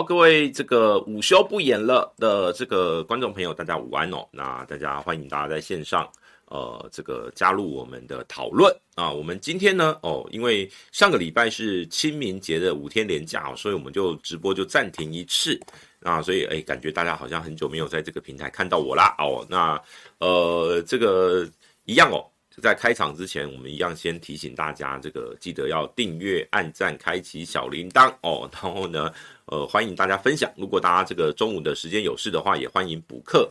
好，各位这个午休不演了的这个观众朋友，大家午安哦。那大家欢迎大家在线上，呃，这个加入我们的讨论啊。我们今天呢，哦，因为上个礼拜是清明节的五天连假，所以我们就直播就暂停一次啊。所以哎，感觉大家好像很久没有在这个平台看到我啦哦。那呃，这个一样哦。在开场之前，我们一样先提醒大家，这个记得要订阅、按赞、开启小铃铛哦。然后呢，呃，欢迎大家分享。如果大家这个中午的时间有事的话，也欢迎补课。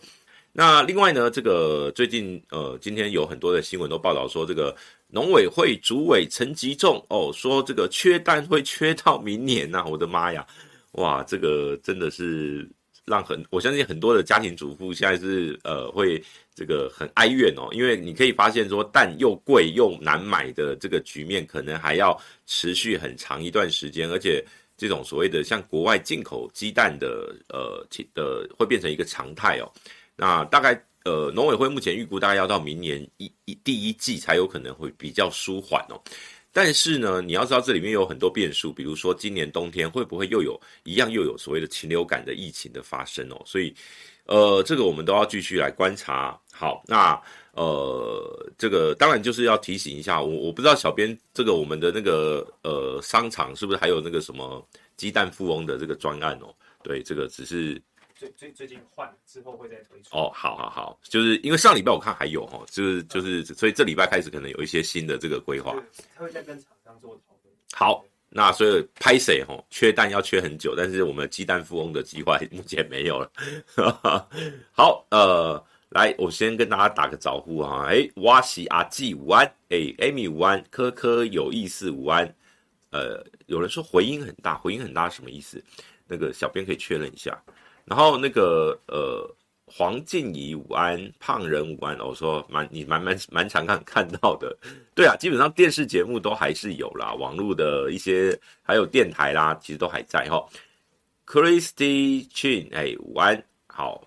那另外呢，这个最近呃，今天有很多的新闻都报道说，这个农委会主委陈吉仲哦，说这个缺蛋会缺到明年呐、我的妈呀，哇，这个真的是。让很，我相信很多的家庭主妇现在是呃会这个很哀怨哦，因为你可以发现说蛋又贵又难买的这个局面，可能还要持续很长一段时间，而且这种所谓的像国外进口鸡蛋的呃的会变成一个常态哦。那大概呃农委会目前预估大概要到明年一一第一季才有可能会比较舒缓哦。但是呢，你要知道这里面有很多变数，比如说今年冬天会不会又有一样又有所谓的禽流感的疫情的发生哦，所以，呃，这个我们都要继续来观察。好，那呃，这个当然就是要提醒一下我，我不知道小编这个我们的那个呃商场是不是还有那个什么鸡蛋富翁的这个专案哦？对，这个只是。最最最近换之后会再推出哦，好好好，就是因为上礼拜我看还有哦，就是就是，所以这礼拜开始可能有一些新的这个规划，他会再跟厂商做讨论。好，那所以拍谁吼，缺蛋要缺很久，但是我们鸡蛋富翁的计划目前没有了。好，呃，来，我先跟大家打个招呼啊，哎，哇西阿季午安，哎，Amy 午安，科科有意思午安，呃，有人说回音很大，回音很大什么意思？那个小编可以确认一下。然后那个呃，黄静怡午安，胖人午安，我说蛮你蛮蛮蛮常看看到的，对啊，基本上电视节目都还是有啦，网络的一些还有电台啦，其实都还在哈。Christy Chin，哎，午安，好，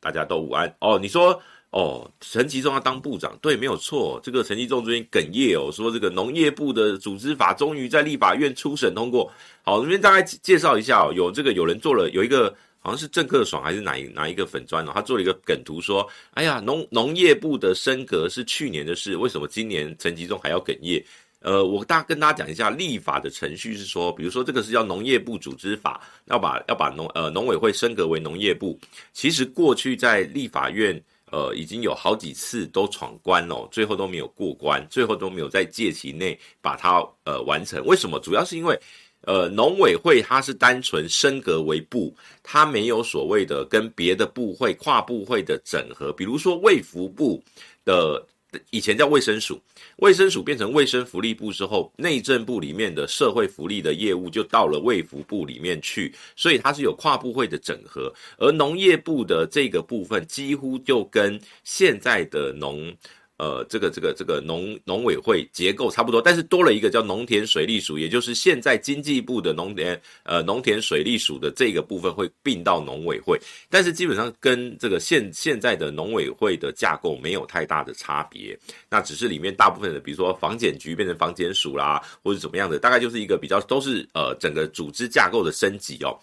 大家都午安哦。你说哦，陈吉仲要当部长，对，没有错。这个陈吉仲最近哽咽哦，说这个农业部的组织法终于在立法院初审通过。好，这边大概介绍一下哦，有这个有人做了有一个。好像是郑克爽还是哪一哪一个粉砖哦，他做了一个梗图说：“哎呀，农农业部的升格是去年的事，为什么今年陈吉仲还要哽咽？”呃，我大跟大家讲一下，立法的程序是说，比如说这个是叫农业部组织法，要把要把农呃农委会升格为农业部。其实过去在立法院呃已经有好几次都闯关哦，最后都没有过关，最后都没有在届期内把它呃完成。为什么？主要是因为。呃，农委会它是单纯升格为部，它没有所谓的跟别的部会跨部会的整合。比如说卫福部的以前叫卫生署，卫生署变成卫生福利部之后，内政部里面的社会福利的业务就到了卫福部里面去，所以它是有跨部会的整合。而农业部的这个部分几乎就跟现在的农。呃，这个这个这个农农委会结构差不多，但是多了一个叫农田水利署，也就是现在经济部的农田呃农田水利署的这个部分会并到农委会，但是基本上跟这个现现在的农委会的架构没有太大的差别，那只是里面大部分的，比如说防检局变成防检署啦，或者怎么样的，大概就是一个比较都是呃整个组织架构的升级哦。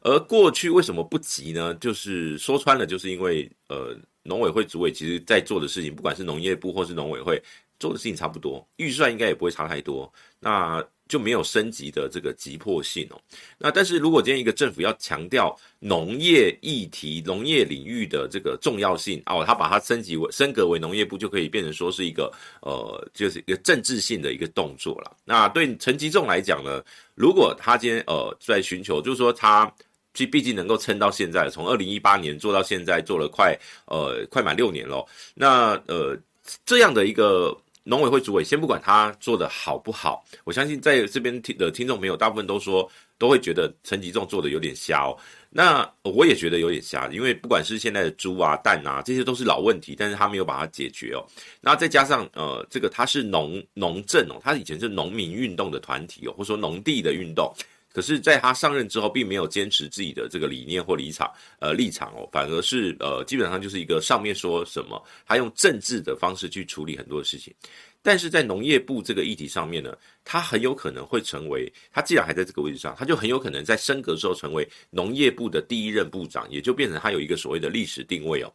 而过去为什么不急呢？就是说穿了，就是因为呃。农委会主委其实在做的事情，不管是农业部或是农委会做的事情差不多，预算应该也不会差太多，那就没有升级的这个急迫性哦。那但是如果今天一个政府要强调农业议题、农业领域的这个重要性哦，他把它升级为升格为农业部，就可以变成说是一个呃，就是一个政治性的一个动作了。那对陈吉仲来讲呢，如果他今天呃在寻求，就是说他。毕毕竟能够撑到现在，从二零一八年做到现在，做了快呃快满六年了。那呃这样的一个农委会主委，先不管他做得好不好，我相信在这边听的听众朋友大部分都说都会觉得陈吉仲做的有点瞎哦。那我也觉得有点瞎，因为不管是现在的猪啊蛋啊，这些都是老问题，但是他没有把它解决哦。那再加上呃这个他是农农政哦，他以前是农民运动的团体哦，或者说农地的运动。可是，在他上任之后，并没有坚持自己的这个理念或立场，呃，立场哦，反而是呃，基本上就是一个上面说什么，他用政治的方式去处理很多的事情。但是在农业部这个议题上面呢，他很有可能会成为，他既然还在这个位置上，他就很有可能在升格之后成为农业部的第一任部长，也就变成他有一个所谓的历史定位哦，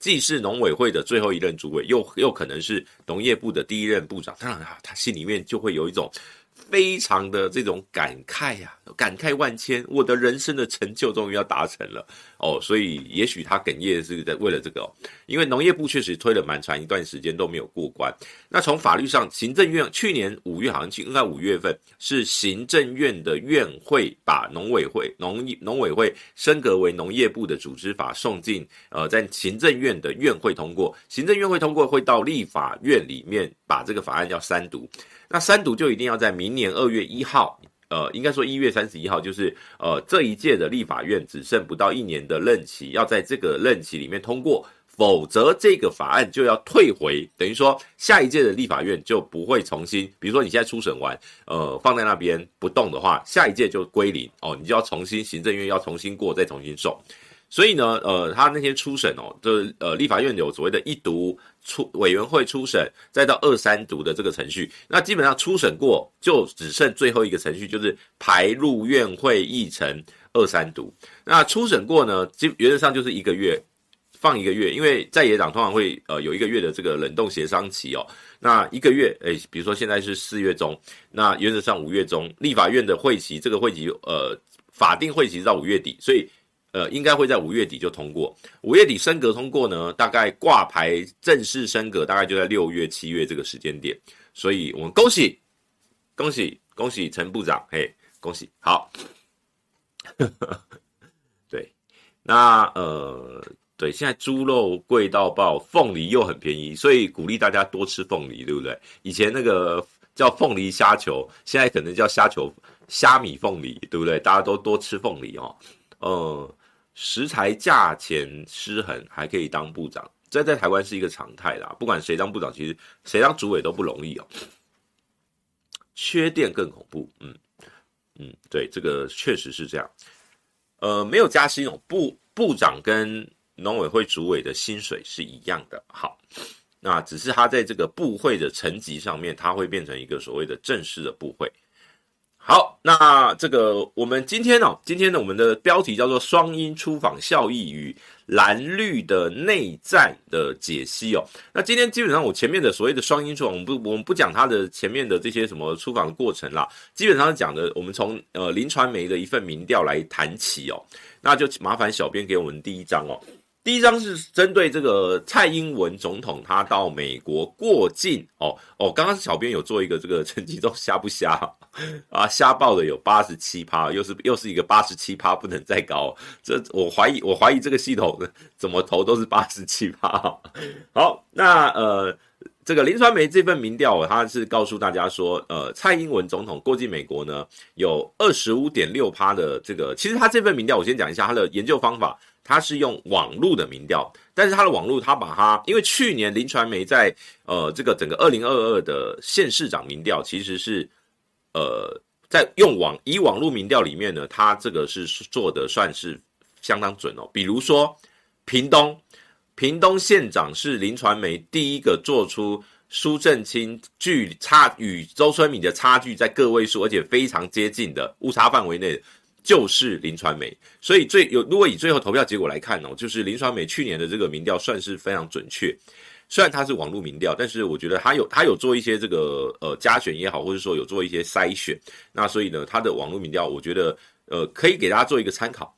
既是农委会的最后一任主委，又又可能是农业部的第一任部长。当然啊，他心里面就会有一种。非常的这种感慨呀、感慨万千，我的人生的成就终于要达成了哦，所以也许他哽咽是在为了这个哦，因为农业部确实推了蛮长一段时间都没有过关。那从法律上，行政院去年五月好像应该五月份是行政院的院会把农委会农农委会升格为农业部的组织法送进呃在行政院的院会通过，行政院会通过会到立法院里面把这个法案要三读。那三读就一定要在明年二月一号，呃，应该说一月三十一号，就是呃这一届的立法院只剩不到一年的任期，要在这个任期里面通过，否则这个法案就要退回，等于说下一届的立法院就不会重新，比如说你现在初审完，呃，放在那边不动的话，下一届就归零哦，你就要重新行政院要重新过，再重新送。所以呢，呃，他那天初审哦，就呃，立法院有所谓的一读初委员会初审，再到二三读的这个程序。那基本上初审过，就只剩最后一个程序，就是排入院会议程二三读。那初审过呢，基原则上就是一个月放一个月，因为在野党通常会呃有一个月的这个冷冻协商期哦。那一个月，诶，比如说现在是四月中，那原则上五月中立法院的会期，这个会期呃法定会期到五月底，所以。呃，应该会在五月底就通过。五月底升格通过呢，大概挂牌正式升格，大概就在六月、七月这个时间点。所以我们恭喜，恭喜，恭喜陈部长，嘿，恭喜，好。对，那呃，对，现在猪肉贵到爆，凤梨又很便宜，所以鼓励大家多吃凤梨，对不对？以前那个叫凤梨虾球，现在可能叫虾球虾米凤梨，对不对？大家都多吃凤梨哦，嗯。食材价钱失衡还可以当部长，这在台湾是一个常态啦。不管谁当部长，其实谁当主委都不容易哦。缺电更恐怖，嗯嗯，对，这个确实是这样。呃，没有加薪哦，部部长跟农委会主委的薪水是一样的。好，那只是他在这个部会的层级上面，他会变成一个所谓的正式的部会。好，那这个我们今天哦，今天呢，我们的标题叫做“双音出访效益与蓝绿的内战的解析”哦。那今天基本上我前面的所谓的双音出访，我们不我们不讲它的前面的这些什么出访的过程啦，基本上讲的我们从呃林传媒的一份民调来谈起哦。那就麻烦小编给我们第一张哦。第一张是针对这个蔡英文总统，他到美国过境哦哦，刚刚小编有做一个这个成绩都瞎不瞎 啊？瞎报的有八十七趴，又是又是一个八十七趴，不能再高。这我怀疑，我怀疑这个系统怎么投都是八十七趴。好，那呃，这个林传媒这份民调，他是告诉大家说，呃，蔡英文总统过境美国呢，有二十五点六趴的这个。其实他这份民调，我先讲一下他的研究方法。他是用网络的民调，但是他的网络，他把它，因为去年林传媒在呃这个整个二零二二的县市长民调，其实是呃在用网以网络民调里面呢，他这个是做的算是相当准哦。比如说屏东，屏东县长是林传媒第一个做出苏正清距差与周春米的差距在个位数，而且非常接近的误差范围内。就是林传媒，所以最有如果以最后投票结果来看哦，就是林传媒去年的这个民调算是非常准确。虽然它是网络民调，但是我觉得它有它有做一些这个呃加选也好，或者说有做一些筛选。那所以呢，它的网络民调，我觉得呃可以给大家做一个参考。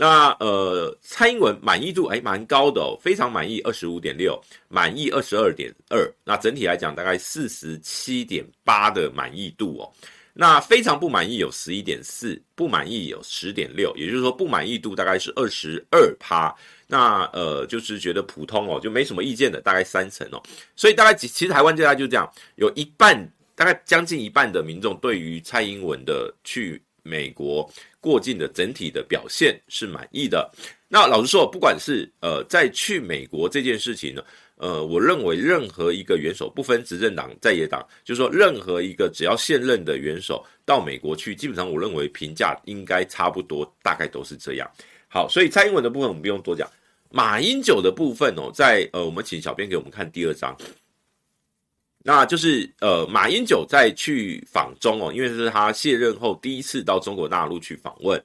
那呃蔡英文满意度还蛮高的哦，非常满意二十五点六，满意二十二点二。那整体来讲大概四十七点八的满意度哦。那非常不满意有十一点四，不满意有十点六，也就是说不满意度大概是二十二趴。那呃就是觉得普通哦，就没什么意见的，大概三成哦。所以大概其实台湾现在就这样，有一半大概将近一半的民众对于蔡英文的去美国过境的整体的表现是满意的。那老实说，不管是呃在去美国这件事情呢。呃，我认为任何一个元首，不分执政党在野党，就是说任何一个只要现任的元首到美国去，基本上我认为评价应该差不多，大概都是这样。好，所以蔡英文的部分我们不用多讲，马英九的部分哦，在呃，我们请小编给我们看第二章。那就是呃，马英九在去访中哦，因为是他卸任后第一次到中国大陆去访问。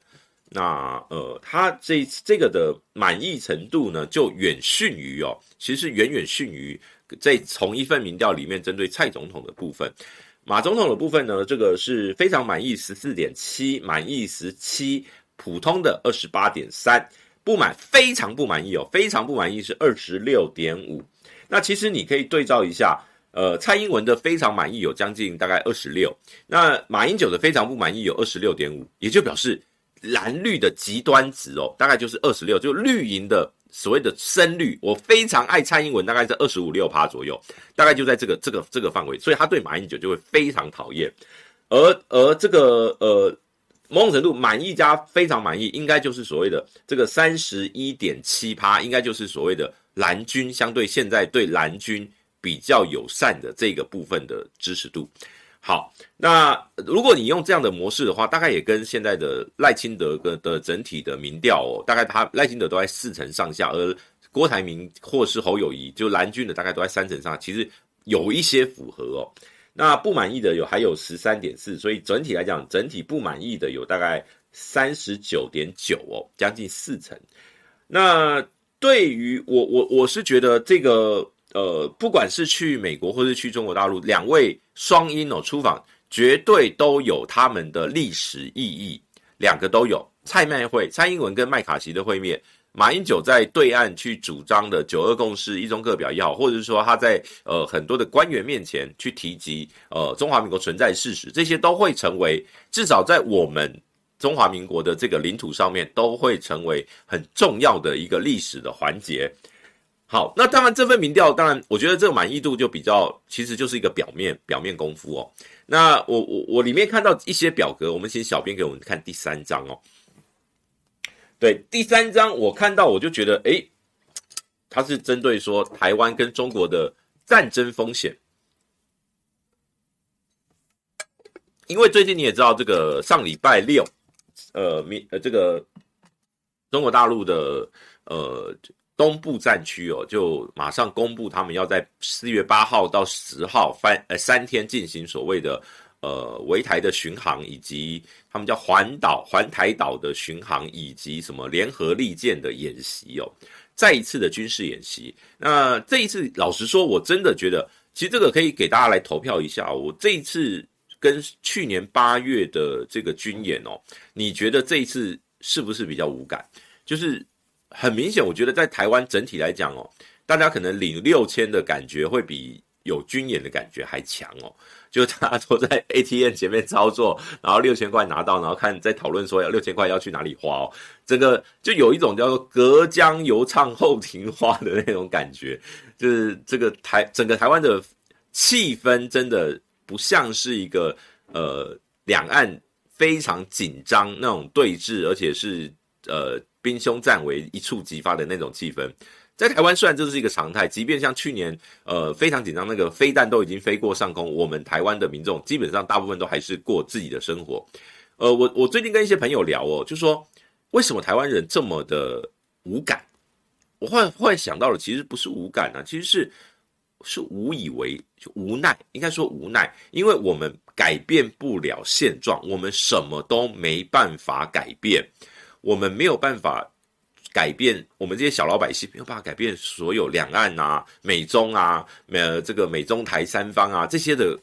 那呃，他这这个的满意程度呢，就远逊于哦，其实远远逊于在从一份民调里面针对蔡总统的部分。马总统的部分呢，这个是非常满意十四点七，满意十七，普通的二十八点三，不满非常不满意哦，非常不满意是二十六点五。那其实你可以对照一下，呃，蔡英文的非常满意有将近大概二十六，那马英九的非常不满意有二十六点五，也就表示。蓝绿的极端值哦，大概就是二十六，就绿营的所谓的深绿，我非常爱蔡英文，大概在二十五六趴左右，大概就在这个这个这个范围，所以他对马英九就会非常讨厌。而而这个呃某种程度满意加非常满意，应该就是所谓的这个三十一点七趴，应该就是所谓的蓝军相对现在对蓝军比较友善的这个部分的支持度。好，那如果你用这样的模式的话，大概也跟现在的赖清德的的整体的民调哦，大概他赖清德都在四成上下，而郭台铭或是侯友宜就蓝军的大概都在三成上，其实有一些符合哦。那不满意的有还有十三点四，所以整体来讲，整体不满意的有大概三十九点九哦，将近四成。那对于我我我是觉得这个。呃，不管是去美国或是去中国大陆，两位双英哦出访，绝对都有他们的历史意义，两个都有。蔡麦会，蔡英文跟麦卡锡的会面，马英九在对岸去主张的九二共识、一中各表也好，或者是说他在呃很多的官员面前去提及呃中华民国存在事实，这些都会成为至少在我们中华民国的这个领土上面，都会成为很重要的一个历史的环节。好，那当然这份民调，当然我觉得这个满意度就比较，其实就是一个表面表面功夫哦。那我我我里面看到一些表格，我们请小编给我们看第三张哦。对，第三张我看到我就觉得，诶，它是针对说台湾跟中国的战争风险，因为最近你也知道，这个上礼拜六，呃，民呃这个中国大陆的呃。东部战区哦，就马上公布他们要在四月八号到十号翻呃三天进行所谓的呃围台的巡航，以及他们叫环岛环台岛的巡航，以及什么联合利剑的演习哦，再一次的军事演习。那这一次老实说，我真的觉得，其实这个可以给大家来投票一下。我这一次跟去年八月的这个军演哦，你觉得这一次是不是比较无感？就是。很明显，我觉得在台湾整体来讲哦，大家可能领六千的感觉会比有军演的感觉还强哦。就大家都在 ATM 前面操作，然后六千块拿到，然后看在讨论说要六千块要去哪里花哦。这个就有一种叫做隔江犹唱后庭花的那种感觉，就是这个台整个台湾的气氛真的不像是一个呃两岸非常紧张那种对峙，而且是呃。兵凶战危一触即发的那种气氛，在台湾虽然这是一个常态，即便像去年，呃，非常紧张，那个飞弹都已经飞过上空，我们台湾的民众基本上大部分都还是过自己的生活。呃，我我最近跟一些朋友聊哦，就说为什么台湾人这么的无感？我忽然忽然想到了，其实不是无感啊，其实是是无以为，就无奈，应该说无奈，因为我们改变不了现状，我们什么都没办法改变。我们没有办法改变，我们这些小老百姓没有办法改变所有两岸啊、美中啊、呃这个美中台三方啊这些的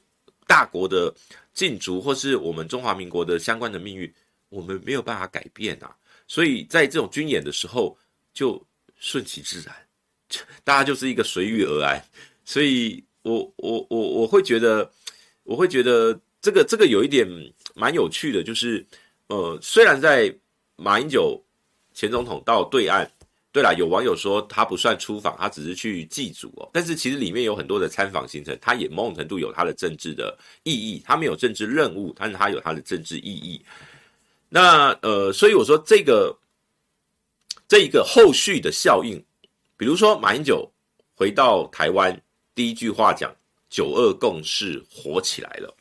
大国的禁足，或是我们中华民国的相关的命运，我们没有办法改变啊。所以在这种军演的时候，就顺其自然，大家就是一个随遇而安。所以我我我我会觉得，我会觉得这个这个有一点蛮有趣的，就是呃，虽然在马英九前总统到对岸，对了，有网友说他不算出访，他只是去祭祖哦。但是其实里面有很多的参访行程，他也某种程度有他的政治的意义。他没有政治任务，但是他有他的政治意义。那呃，所以我说这个这一个后续的效应，比如说马英九回到台湾，第一句话讲“九二共识火起来了”。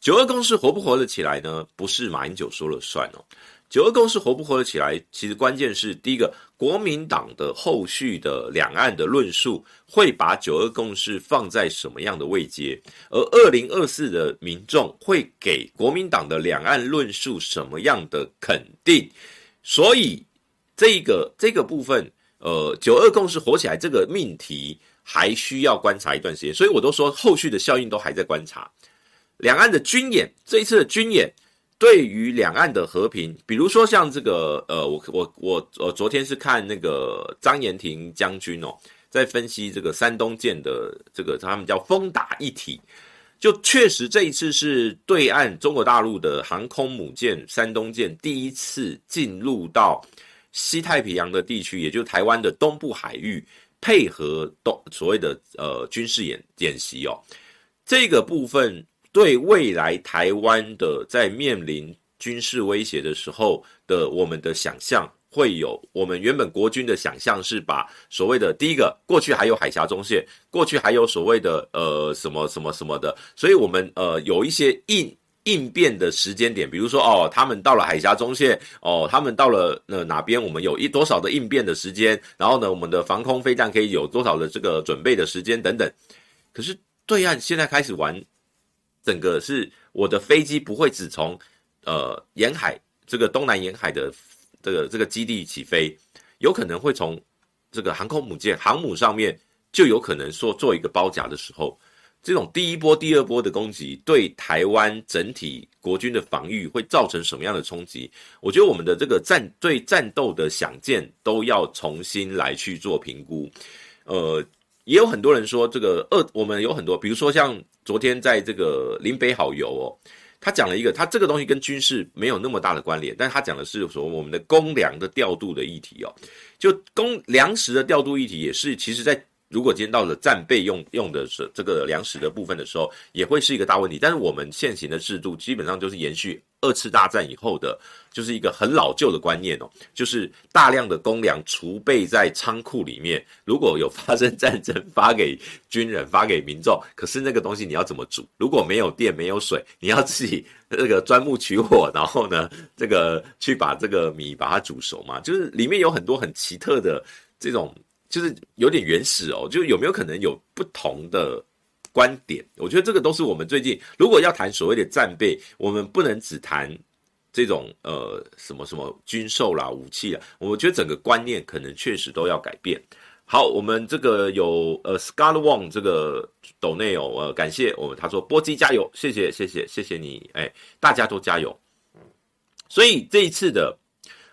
九二共识活不活得起来呢？不是马英九说了算哦。九二共识活不活得起来？其实关键是第一个，国民党的后续的两岸的论述会把九二共识放在什么样的位阶，而二零二四的民众会给国民党的两岸论述什么样的肯定？所以这个这个部分，呃，九二共识活起来这个命题还需要观察一段时间。所以我都说后续的效应都还在观察。两岸的军演，这一次的军演。对于两岸的和平，比如说像这个，呃，我我我我昨天是看那个张延廷将军哦，在分析这个山东舰的这个他们叫蜂打一体，就确实这一次是对岸中国大陆的航空母舰山东舰第一次进入到西太平洋的地区，也就是台湾的东部海域，配合东所谓的呃军事演演习哦，这个部分。对未来台湾的在面临军事威胁的时候的我们的想象，会有我们原本国军的想象是把所谓的第一个过去还有海峡中线，过去还有所谓的呃什么什么什么的，所以我们呃有一些应应变的时间点，比如说哦他们到了海峡中线，哦他们到了呃哪边，我们有一多少的应变的时间，然后呢我们的防空飞弹可以有多少的这个准备的时间等等。可是对岸现在开始玩。整个是我的飞机不会只从呃沿海这个东南沿海的这个这个基地起飞，有可能会从这个航空母舰航母上面就有可能说做一个包夹的时候，这种第一波、第二波的攻击对台湾整体国军的防御会造成什么样的冲击？我觉得我们的这个战对战斗的想见都要重新来去做评估，呃。也有很多人说，这个二我们有很多，比如说像昨天在这个林北好游哦，他讲了一个，他这个东西跟军事没有那么大的关联，但是他讲的是说我们的公粮的调度的议题哦，就公粮食的调度议题也是，其实在。如果今天到了战备用用的是这个粮食的部分的时候，也会是一个大问题。但是我们现行的制度基本上就是延续二次大战以后的，就是一个很老旧的观念哦，就是大量的公粮储备在仓库里面，如果有发生战争，发给军人，发给民众。可是那个东西你要怎么煮？如果没有电，没有水，你要自己这个钻木取火，然后呢，这个去把这个米把它煮熟嘛。就是里面有很多很奇特的这种。就是有点原始哦，就有没有可能有不同的观点？我觉得这个都是我们最近如果要谈所谓的战备，我们不能只谈这种呃什么什么军售啦、武器啦，我觉得整个观念可能确实都要改变。好，我们这个有呃 Scott Wong 这个斗内哦，呃感谢我们他说波基加油，谢谢谢谢谢谢你，哎，大家都加油。所以这一次的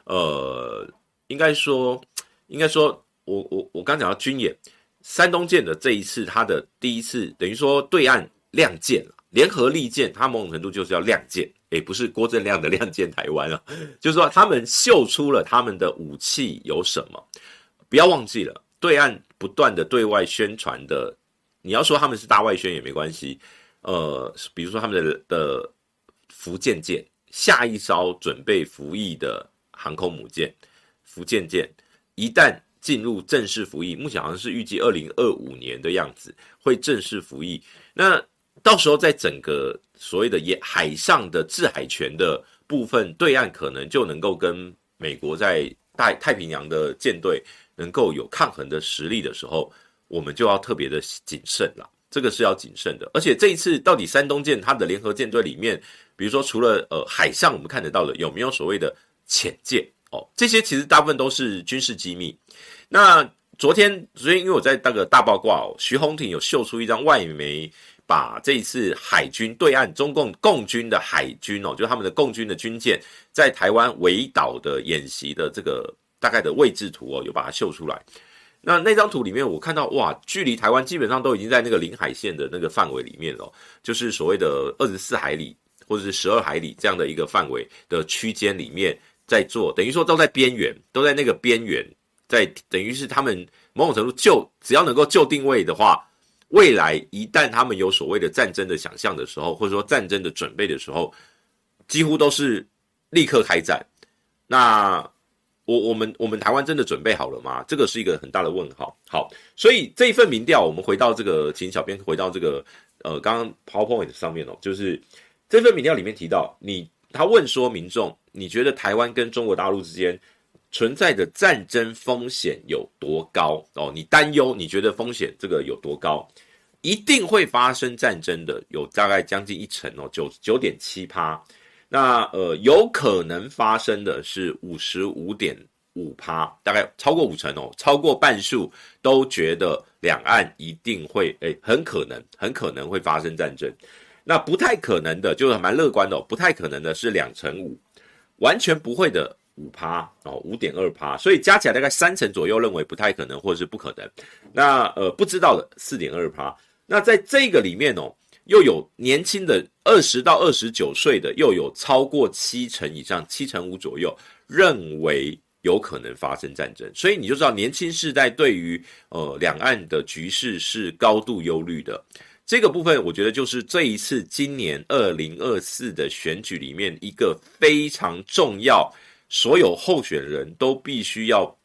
呃，应该说应该说。我我我刚讲到军演，山东舰的这一次，它的第一次等于说对岸亮剑了，联合利剑，它某种程度就是要亮剑，也，不是郭正亮的亮剑台湾啊，就是说他们秀出了他们的武器有什么，不要忘记了，对岸不断的对外宣传的，你要说他们是大外宣也没关系，呃，比如说他们的的福建舰，下一艘准备服役的航空母舰，福建舰一旦。进入正式服役，目前好像是预计二零二五年的样子会正式服役。那到时候在整个所谓的沿海上的制海权的部分，对岸可能就能够跟美国在大太平洋的舰队能够有抗衡的实力的时候，我们就要特别的谨慎了。这个是要谨慎的。而且这一次到底山东舰它的联合舰队里面，比如说除了呃海上我们看得到的，有没有所谓的潜舰？哦，这些其实大部分都是军事机密。那昨天，昨天因为我在那个大爆挂哦，徐宏庭有秀出一张外媒把这一次海军对岸中共共军的海军哦，就他们的共军的军舰在台湾围岛的演习的这个大概的位置图哦，有把它秀出来。那那张图里面，我看到哇，距离台湾基本上都已经在那个领海线的那个范围里面了，就是所谓的二十四海里或者是十二海里这样的一个范围的区间里面。在做，等于说都在边缘，都在那个边缘，在等于是他们某种程度就只要能够就定位的话，未来一旦他们有所谓的战争的想象的时候，或者说战争的准备的时候，几乎都是立刻开战。那我我们我们台湾真的准备好了吗？这个是一个很大的问号。好，所以这一份民调，我们回到这个，请小编回到这个呃刚刚 PowerPoint 上面哦，就是。这份民调里面提到，你他问说民众，你觉得台湾跟中国大陆之间存在的战争风险有多高？哦，你担忧，你觉得风险这个有多高？一定会发生战争的，有大概将近一成哦，九九点七趴。那呃，有可能发生的是五十五点五趴，大概超过五成哦，超过半数都觉得两岸一定会，诶，很可能，很可能会发生战争。那不太可能的，就是蛮乐观的哦，不太可能的是两成五，完全不会的五趴哦，五点二趴，所以加起来大概三成左右认为不太可能或者是不可能。那呃，不知道的四点二趴。那在这个里面哦。又有年轻的二十到二十九岁的，又有超过七成以上，七成五左右认为有可能发生战争，所以你就知道年轻世代对于呃两岸的局势是高度忧虑的。这个部分，我觉得就是这一次今年二零二四的选举里面一个非常重要，所有候选人都必须要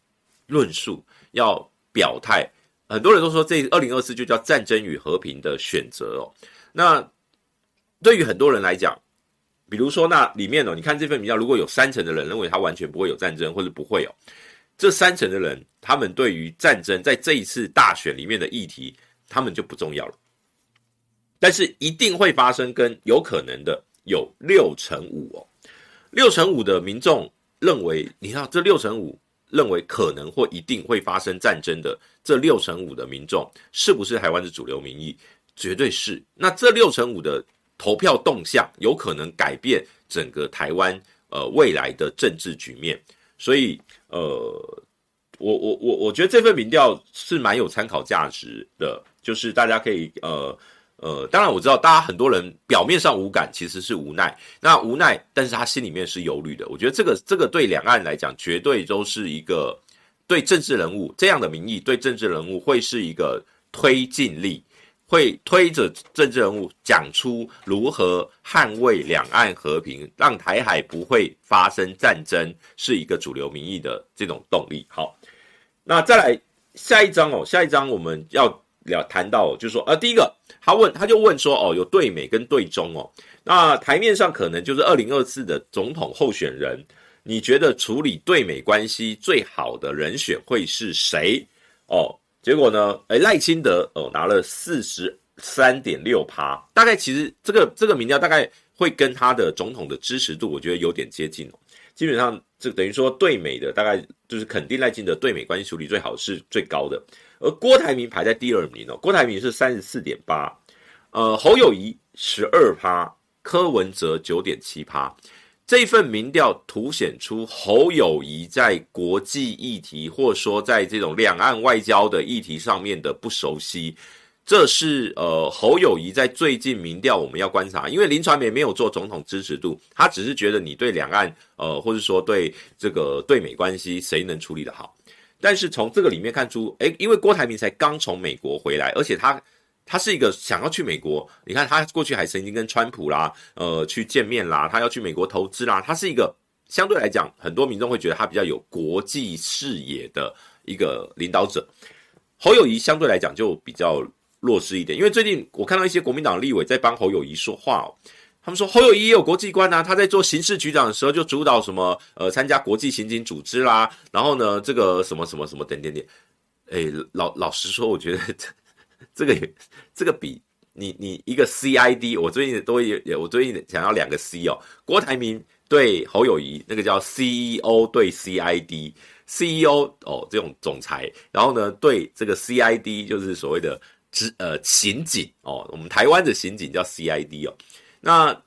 论述、要表态。很多人都说这二零二四就叫战争与和平的选择哦。那对于很多人来讲，比如说那里面哦，你看这份比较，如果有三成的人认为他完全不会有战争，或者不会有，这三成的人，他们对于战争在这一次大选里面的议题，他们就不重要了。但是一定会发生跟有可能的有六成五哦，六成五的民众认为，你看这六成五认为可能或一定会发生战争的？这六成五的民众，是不是台湾的主流民意？绝对是，那这六成五的投票动向有可能改变整个台湾呃未来的政治局面，所以呃，我我我我觉得这份民调是蛮有参考价值的，就是大家可以呃呃，当然我知道大家很多人表面上无感，其实是无奈，那无奈，但是他心里面是忧虑的。我觉得这个这个对两岸来讲，绝对都是一个对政治人物这样的民意，对政治人物会是一个推进力。会推着政治人物讲出如何捍卫两岸和平，让台海不会发生战争，是一个主流民意的这种动力。好，那再来下一章哦，下一章我们要聊谈到，就是说，呃，第一个他问，他就问说，哦，有对美跟对中哦，那台面上可能就是二零二四的总统候选人，你觉得处理对美关系最好的人选会是谁？哦。结果呢？诶赖清德哦拿了四十三点六趴，大概其实这个这个民调大概会跟他的总统的支持度，我觉得有点接近哦。基本上这等于说对美的大概就是肯定赖清德对美关系处理最好是最高的，而郭台铭排在第二名哦，郭台铭是三十四点八，呃侯友谊十二趴，柯文哲九点七趴。这份民调凸显出侯友谊在国际议题，或者说在这种两岸外交的议题上面的不熟悉，这是呃侯友谊在最近民调我们要观察，因为林传媒没有做总统支持度，他只是觉得你对两岸呃或者说对这个对美关系谁能处理得好，但是从这个里面看出，诶，因为郭台铭才刚从美国回来，而且他。他是一个想要去美国，你看他过去还曾经跟川普啦，呃，去见面啦，他要去美国投资啦，他是一个相对来讲，很多民众会觉得他比较有国际视野的一个领导者。侯友宜相对来讲就比较弱势一点，因为最近我看到一些国民党立委在帮侯友宜说话哦，他们说侯友宜也有国际观啊，他在做刑事局长的时候就主导什么呃参加国际刑警组织啦，然后呢这个什么什么什么等等等，诶，老老实说，我觉得。这这个这个比你你一个 CID，我最近都有，我最近想要两个 C 哦。郭台铭对侯友宜，那个叫 CEO 对 CID，CEO 哦这种总裁，然后呢对这个 CID 就是所谓的执呃刑警哦，我们台湾的刑警叫 CID 哦。那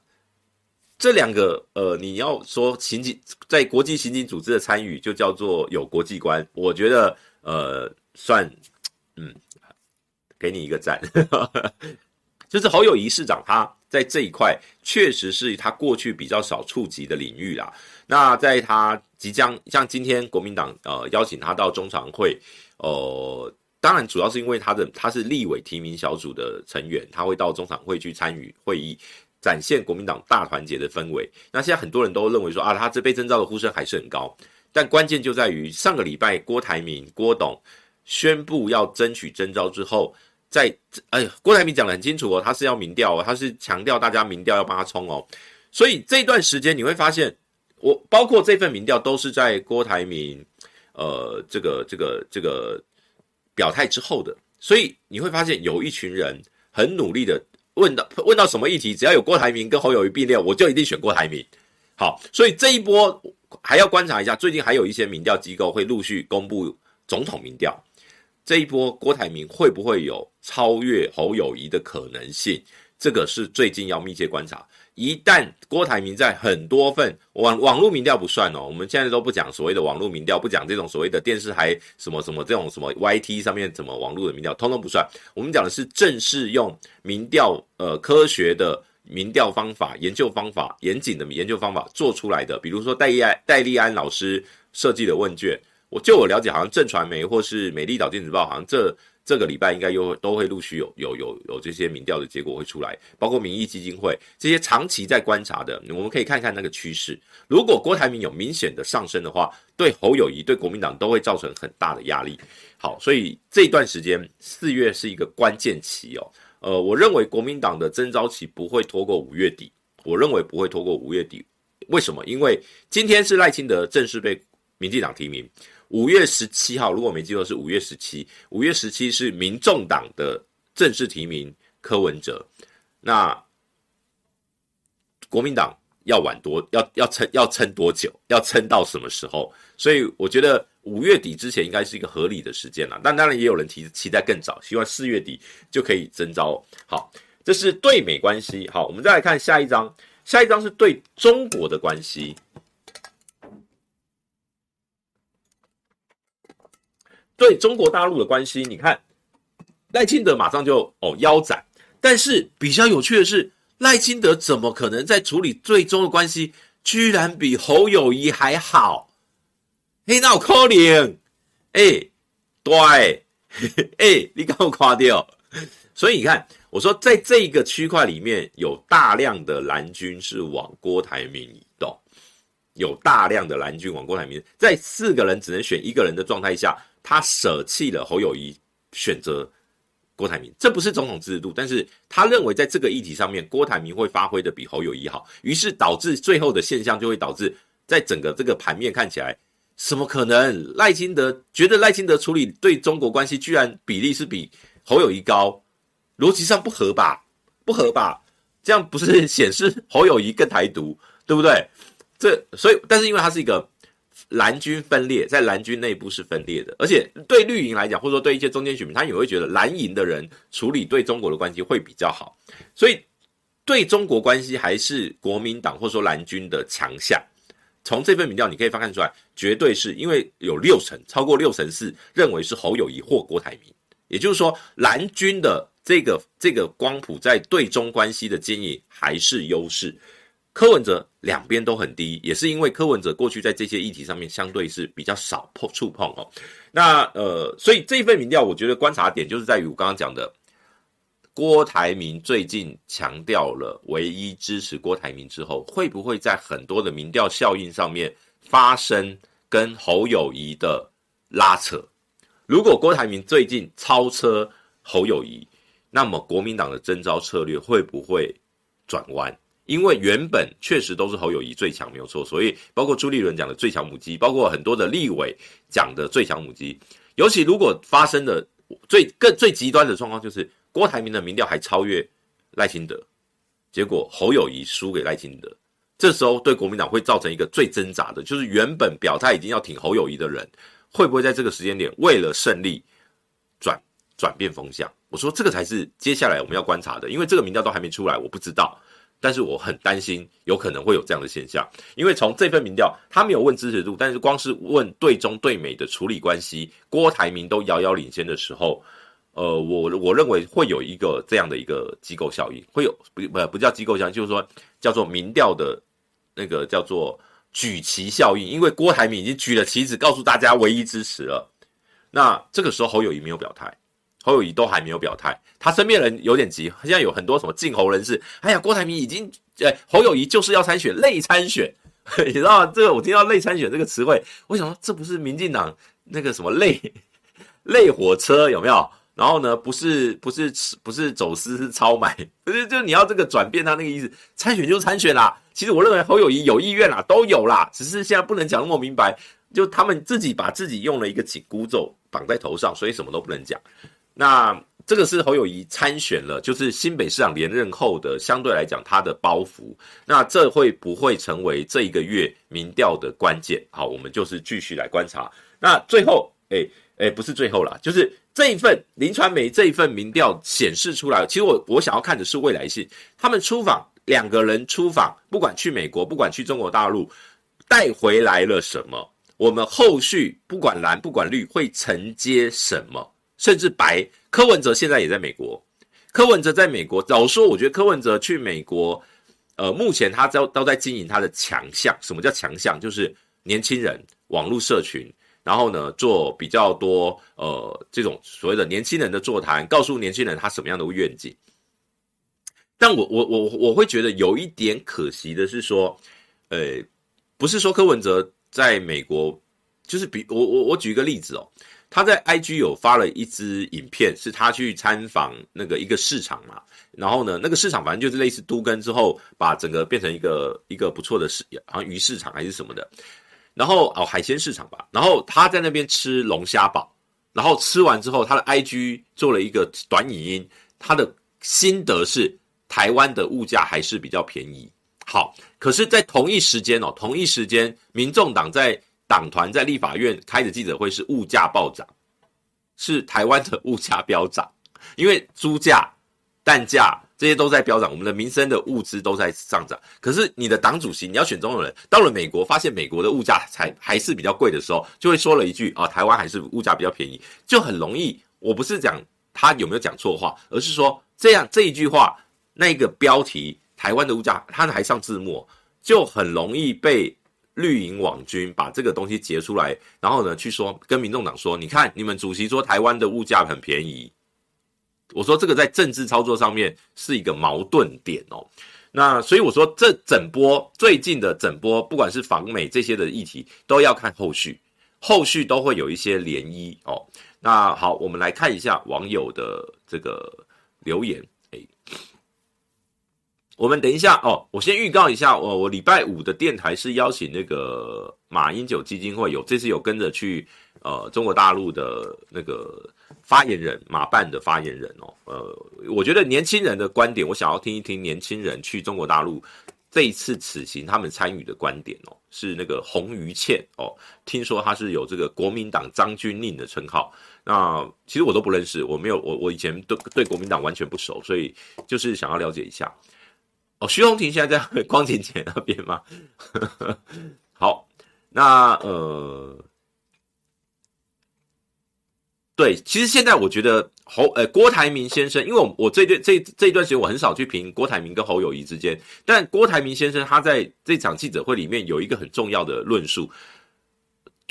这两个呃你要说刑警在国际刑警组织的参与，就叫做有国际观，我觉得呃算嗯。给你一个赞，就是侯友宜市长，他在这一块确实是他过去比较少触及的领域啦。那在他即将像今天国民党呃邀请他到中常会，呃，当然主要是因为他的他是立委提名小组的成员，他会到中常会去参与会议，展现国民党大团结的氛围。那现在很多人都认为说啊，他这被征召的呼声还是很高，但关键就在于上个礼拜郭台铭郭董宣布要争取征召之后。在哎，郭台铭讲的很清楚哦，他是要民调哦，他是强调大家民调要帮他冲哦，所以这段时间你会发现，我包括这份民调都是在郭台铭呃这个这个这个表态之后的，所以你会发现有一群人很努力的问到问到什么议题，只要有郭台铭跟侯友谊并列，我就一定选郭台铭。好，所以这一波还要观察一下，最近还有一些民调机构会陆续公布总统民调。这一波郭台铭会不会有超越侯友谊的可能性？这个是最近要密切观察。一旦郭台铭在很多份网网络民调不算哦，我们现在都不讲所谓的网络民调，不讲这种所谓的电视台什么什么这种什么 YT 上面什么网络的民调，通通不算。我们讲的是正式用民调呃科学的民调方法、研究方法、严谨的研究方法做出来的，比如说戴立安戴立安老师设计的问卷。我就我了解，好像正传媒或是美丽岛电子报，好像这这个礼拜应该又都会陆续有有有有这些民调的结果会出来，包括民意基金会这些长期在观察的，我们可以看看那个趋势。如果郭台铭有明显的上升的话，对侯友谊、对国民党都会造成很大的压力。好，所以这段时间四月是一个关键期哦。呃，我认为国民党的征召期不会拖过五月底，我认为不会拖过五月底。为什么？因为今天是赖清德正式被民进党提名。五月十七号，如果没记错是五月十七。五月十七是民众党的正式提名柯文哲，那国民党要晚多，要要撑要撑多久？要撑到什么时候？所以我觉得五月底之前应该是一个合理的时间了。但当然也有人提期待更早，希望四月底就可以征召。好，这是对美关系。好，我们再来看下一章，下一章是对中国的关系。对中国大陆的关系，你看赖清德马上就哦腰斩，但是比较有趣的是，赖清德怎么可能在处理最终的关系，居然比侯友谊还好？嘿，那我可怜，哎，对，哎，你刚夸掉，所以你看，我说在这个区块里面有大量的蓝军是往郭台铭移动，有大量的蓝军往郭台铭，在四个人只能选一个人的状态下。他舍弃了侯友谊，选择郭台铭，这不是总统制度，但是他认为在这个议题上面，郭台铭会发挥的比侯友谊好，于是导致最后的现象就会导致，在整个这个盘面看起来，什么可能？赖清德觉得赖清德处理对中国关系居然比例是比侯友谊高，逻辑上不合吧？不合吧？这样不是显示侯友谊更台独，对不对？这所以，但是因为他是一个。蓝军分裂，在蓝军内部是分裂的，而且对绿营来讲，或者说对一些中间选民，他也会觉得蓝营的人处理对中国的关系会比较好，所以对中国关系还是国民党或者说蓝军的强项。从这份民调你可以发看出来，绝对是因为有六成，超过六成四认为是侯友谊或郭台铭，也就是说蓝军的这个这个光谱在对中关系的经营还是优势。柯文哲两边都很低，也是因为柯文哲过去在这些议题上面相对是比较少碰触碰哦。那呃，所以这一份民调，我觉得观察点就是在于我刚刚讲的，郭台铭最近强调了唯一支持郭台铭之后，会不会在很多的民调效应上面发生跟侯友宜的拉扯？如果郭台铭最近超车侯友宜，那么国民党的征召策略会不会转弯？因为原本确实都是侯友谊最强，没有错，所以包括朱立伦讲的最强母鸡，包括很多的立委讲的最强母鸡。尤其如果发生的最更最极端的状况，就是郭台铭的民调还超越赖清德，结果侯友谊输给赖清德，这时候对国民党会造成一个最挣扎的，就是原本表态已经要挺侯友谊的人，会不会在这个时间点为了胜利转转变风向？我说这个才是接下来我们要观察的，因为这个民调都还没出来，我不知道。但是我很担心，有可能会有这样的现象，因为从这份民调，他没有问支持度，但是光是问对中对美的处理关系，郭台铭都遥遥领先的时候，呃，我我认为会有一个这样的一个机构效应，会有不不不叫机构效应，就是说叫做民调的那个叫做举旗效应，因为郭台铭已经举了旗子，告诉大家唯一支持了，那这个时候侯友谊没有表态。侯友宜都还没有表态，他身边人有点急。现在有很多什么靖侯人士，哎呀，郭台铭已经，呃，侯友宜就是要参选，累参选，你知道？这个我听到累参选这个词汇，我想说这不是民进党那个什么累累 火车有没有？然后呢，不是不是不是走私是超买，不是就你要这个转变他那个意思，参选就参选啦。其实我认为侯友宜有意愿啦，都有啦，只是现在不能讲那么明白，就他们自己把自己用了一个紧箍咒绑在头上，所以什么都不能讲。那这个是侯友宜参选了，就是新北市长连任后的相对来讲他的包袱。那这会不会成为这一个月民调的关键？好，我们就是继续来观察。那最后，哎哎，不是最后啦，就是。这一份林传媒这一份民调显示出来，其实我我想要看的是未来性。他们出访两个人出访，不管去美国，不管去中国大陆，带回来了什么？我们后续不管蓝不管绿会承接什么？甚至白柯文哲现在也在美国，柯文哲在美国，早说我觉得柯文哲去美国，呃，目前他都都在经营他的强项。什么叫强项？就是年轻人网络社群。然后呢，做比较多呃这种所谓的年轻人的座谈，告诉年轻人他什么样的愿景。但我我我我会觉得有一点可惜的是说，呃，不是说柯文哲在美国，就是比我我我举一个例子哦，他在 IG 有发了一支影片，是他去参访那个一个市场嘛，然后呢，那个市场反正就是类似都更之后，把整个变成一个一个不错的市，好像鱼市场还是什么的。然后哦，海鲜市场吧。然后他在那边吃龙虾堡，然后吃完之后，他的 IG 做了一个短影音，他的心得是台湾的物价还是比较便宜。好，可是，在同一时间哦，同一时间，民众党在党团在立法院开的记者会是物价暴涨，是台湾的物价飙涨，因为猪价、蛋价。这些都在飙涨，我们的民生的物资都在上涨。可是你的党主席，你要选中的人，到了美国，发现美国的物价才还是比较贵的时候，就会说了一句啊，台湾还是物价比较便宜，就很容易。我不是讲他有没有讲错话，而是说这样这一句话，那个标题台湾的物价，他还上字幕，就很容易被绿营网军把这个东西截出来，然后呢去说跟民众党说，你看你们主席说台湾的物价很便宜。我说这个在政治操作上面是一个矛盾点哦，那所以我说这整波最近的整波，不管是访美这些的议题，都要看后续，后续都会有一些涟漪哦。那好，我们来看一下网友的这个留言。我们等一下哦，我先预告一下，我我礼拜五的电台是邀请那个马英九基金会有这次有跟着去呃中国大陆的那个。发言人马办的发言人哦，呃，我觉得年轻人的观点，我想要听一听年轻人去中国大陆这一次此行他们参与的观点哦，是那个洪于倩哦，听说他是有这个国民党张军令的称号，那其实我都不认识，我没有我我以前对对国民党完全不熟，所以就是想要了解一下。哦，徐宏庭现在在 光景前那边吗？好，那呃。对，其实现在我觉得侯呃郭台铭先生，因为我我这段这这一段时间我很少去评郭台铭跟侯友谊之间，但郭台铭先生他在这场记者会里面有一个很重要的论述。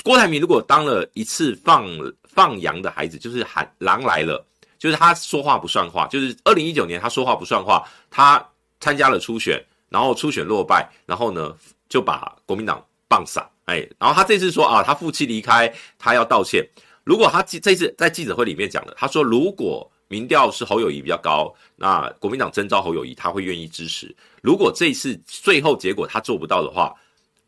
郭台铭如果当了一次放放羊的孩子，就是喊狼来了，就是他说话不算话，就是二零一九年他说话不算话，他参加了初选，然后初选落败，然后呢就把国民党棒撒，哎，然后他这次说啊，他负气离开，他要道歉。如果他记这次在记者会里面讲的，他说如果民调是侯友谊比较高，那国民党征召侯友谊，他会愿意支持。如果这次最后结果他做不到的话，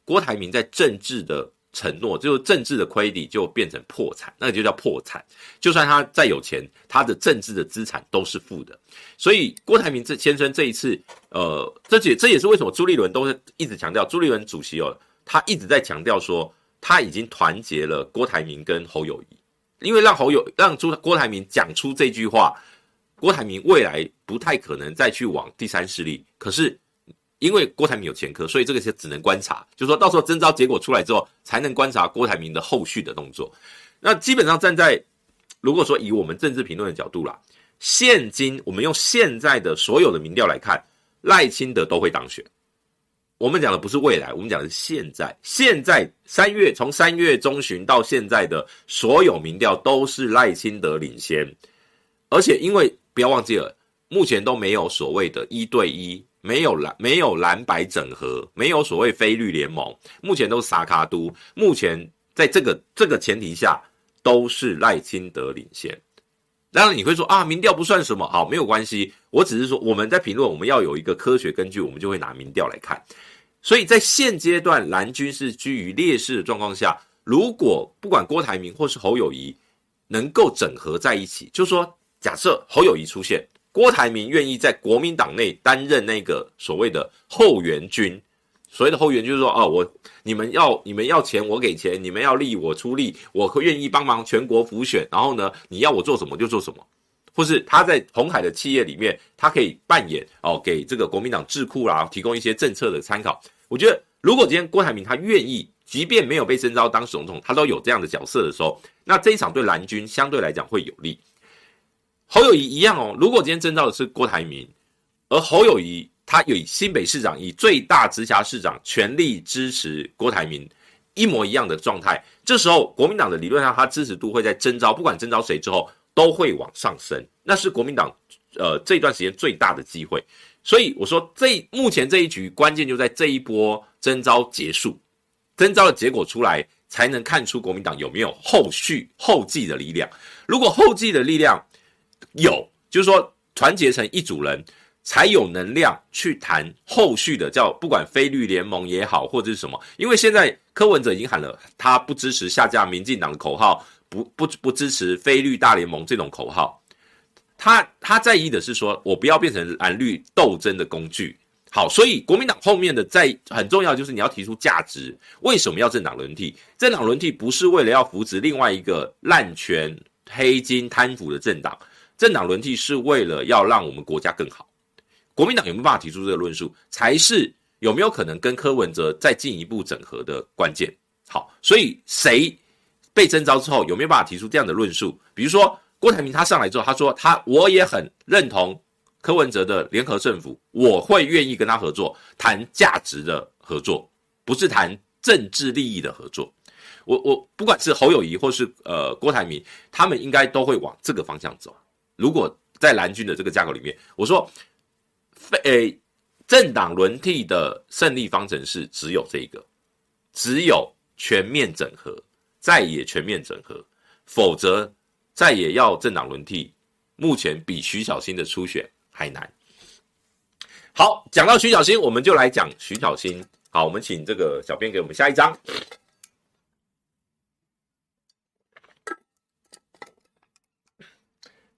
郭台铭在政治的承诺，就是政治的亏底，就变成破产，那个就叫破产。就算他再有钱，他的政治的资产都是负的。所以郭台铭这先生这一次，呃，这也这也是为什么朱立伦都是一直强调，朱立伦主席哦，他一直在强调说他已经团结了郭台铭跟侯友谊。因为让侯友让朱郭台铭讲出这句话，郭台铭未来不太可能再去往第三势力。可是因为郭台铭有前科，所以这个是只能观察，就说到时候征召结果出来之后，才能观察郭台铭的后续的动作。那基本上站在如果说以我们政治评论的角度啦，现今我们用现在的所有的民调来看，赖清德都会当选。我们讲的不是未来，我们讲的是现在。现在三月，从三月中旬到现在的所有民调都是赖清德领先，而且因为不要忘记了，目前都没有所谓的一对一，没有蓝没有蓝白整合，没有所谓非绿联盟，目前都是沙卡都。目前在这个这个前提下，都是赖清德领先。当然你会说啊，民调不算什么，好，没有关系。我只是说我们在评论，我们要有一个科学根据，我们就会拿民调来看。所以在现阶段蓝军是居于劣势的状况下，如果不管郭台铭或是侯友谊能够整合在一起，就说假设侯友谊出现，郭台铭愿意在国民党内担任那个所谓的后援军。所谓的后援就是说，哦，我你们要你们要钱，我给钱；你们要力，我出力，我会愿意帮忙全国辅选。然后呢，你要我做什么就做什么，或是他在红海的企业里面，他可以扮演哦，给这个国民党智库啦提供一些政策的参考。我觉得，如果今天郭台铭他愿意，即便没有被征召当总统，他都有这样的角色的时候，那这一场对蓝军相对来讲会有利。侯友谊一样哦，如果今天征召的是郭台铭，而侯友谊。他以新北市长以最大直辖市长全力支持郭台铭，一模一样的状态。这时候国民党的理论上，他支持度会在征召，不管征召谁之后都会往上升。那是国民党呃这段时间最大的机会。所以我说，这目前这一局关键就在这一波征召结束，征召的结果出来，才能看出国民党有没有后续后继的力量。如果后继的力量有，就是说团结成一组人。才有能量去谈后续的，叫不管非绿联盟也好，或者是什么，因为现在柯文哲已经喊了，他不支持下架民进党的口号，不不不支持非绿大联盟这种口号，他他在意的是说，我不要变成蓝绿斗争的工具。好，所以国民党后面的在很重要就是你要提出价值，为什么要政党轮替？政党轮替不是为了要扶植另外一个滥权、黑金、贪腐的政党，政党轮替是为了要让我们国家更好。国民党有没有办法提出这个论述，才是有没有可能跟柯文哲再进一步整合的关键。好，所以谁被征召之后有没有办法提出这样的论述？比如说郭台铭他上来之后，他说他我也很认同柯文哲的联合政府，我会愿意跟他合作，谈价值的合作，不是谈政治利益的合作。我我不管是侯友谊或是呃郭台铭，他们应该都会往这个方向走。如果在蓝军的这个架构里面，我说。诶，政党轮替的胜利方程式只有这一个，只有全面整合，再也全面整合，否则再也要政党轮替，目前比徐小新的初选还难。好，讲到徐小新，我们就来讲徐小新。好，我们请这个小编给我们下一张。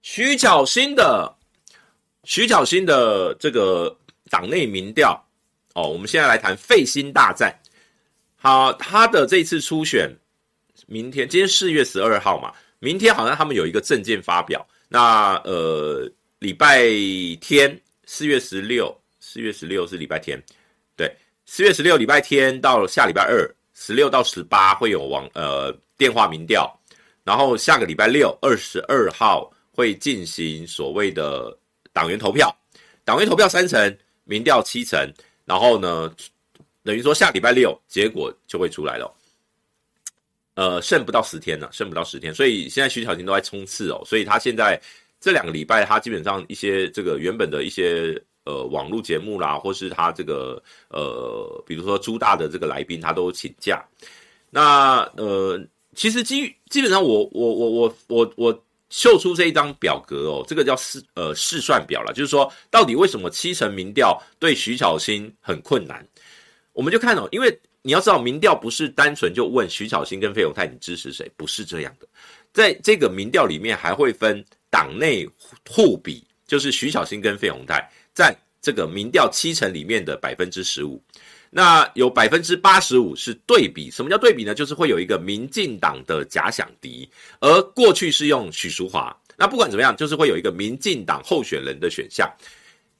徐小新的。徐巧芯的这个党内民调哦，我们现在来谈废心大战。好，他的这次初选，明天今天四月十二号嘛，明天好像他们有一个证件发表。那呃，礼拜天四月十六，四月十六是礼拜天，对，四月十六礼拜天到下礼拜二，十六到十八会有网呃电话民调，然后下个礼拜六二十二号会进行所谓的。党员投票，党员投票三成，民调七成，然后呢，等于说下礼拜六结果就会出来了。呃，剩不到十天了，剩不到十天，所以现在徐巧芯都在冲刺哦，所以他现在这两个礼拜，他基本上一些这个原本的一些呃网络节目啦，或是他这个呃，比如说朱大的这个来宾，他都请假。那呃，其实基基本上我我我我我我。秀出这一张表格哦，这个叫试呃试算表了，就是说到底为什么七成民调对徐巧芯很困难？我们就看哦，因为你要知道，民调不是单纯就问徐巧芯跟费鸿泰你支持谁，不是这样的，在这个民调里面还会分党内互比，就是徐巧芯跟费鸿泰在这个民调七成里面的百分之十五。那有百分之八十五是对比，什么叫对比呢？就是会有一个民进党的假想敌，而过去是用许淑华。那不管怎么样，就是会有一个民进党候选人的选项，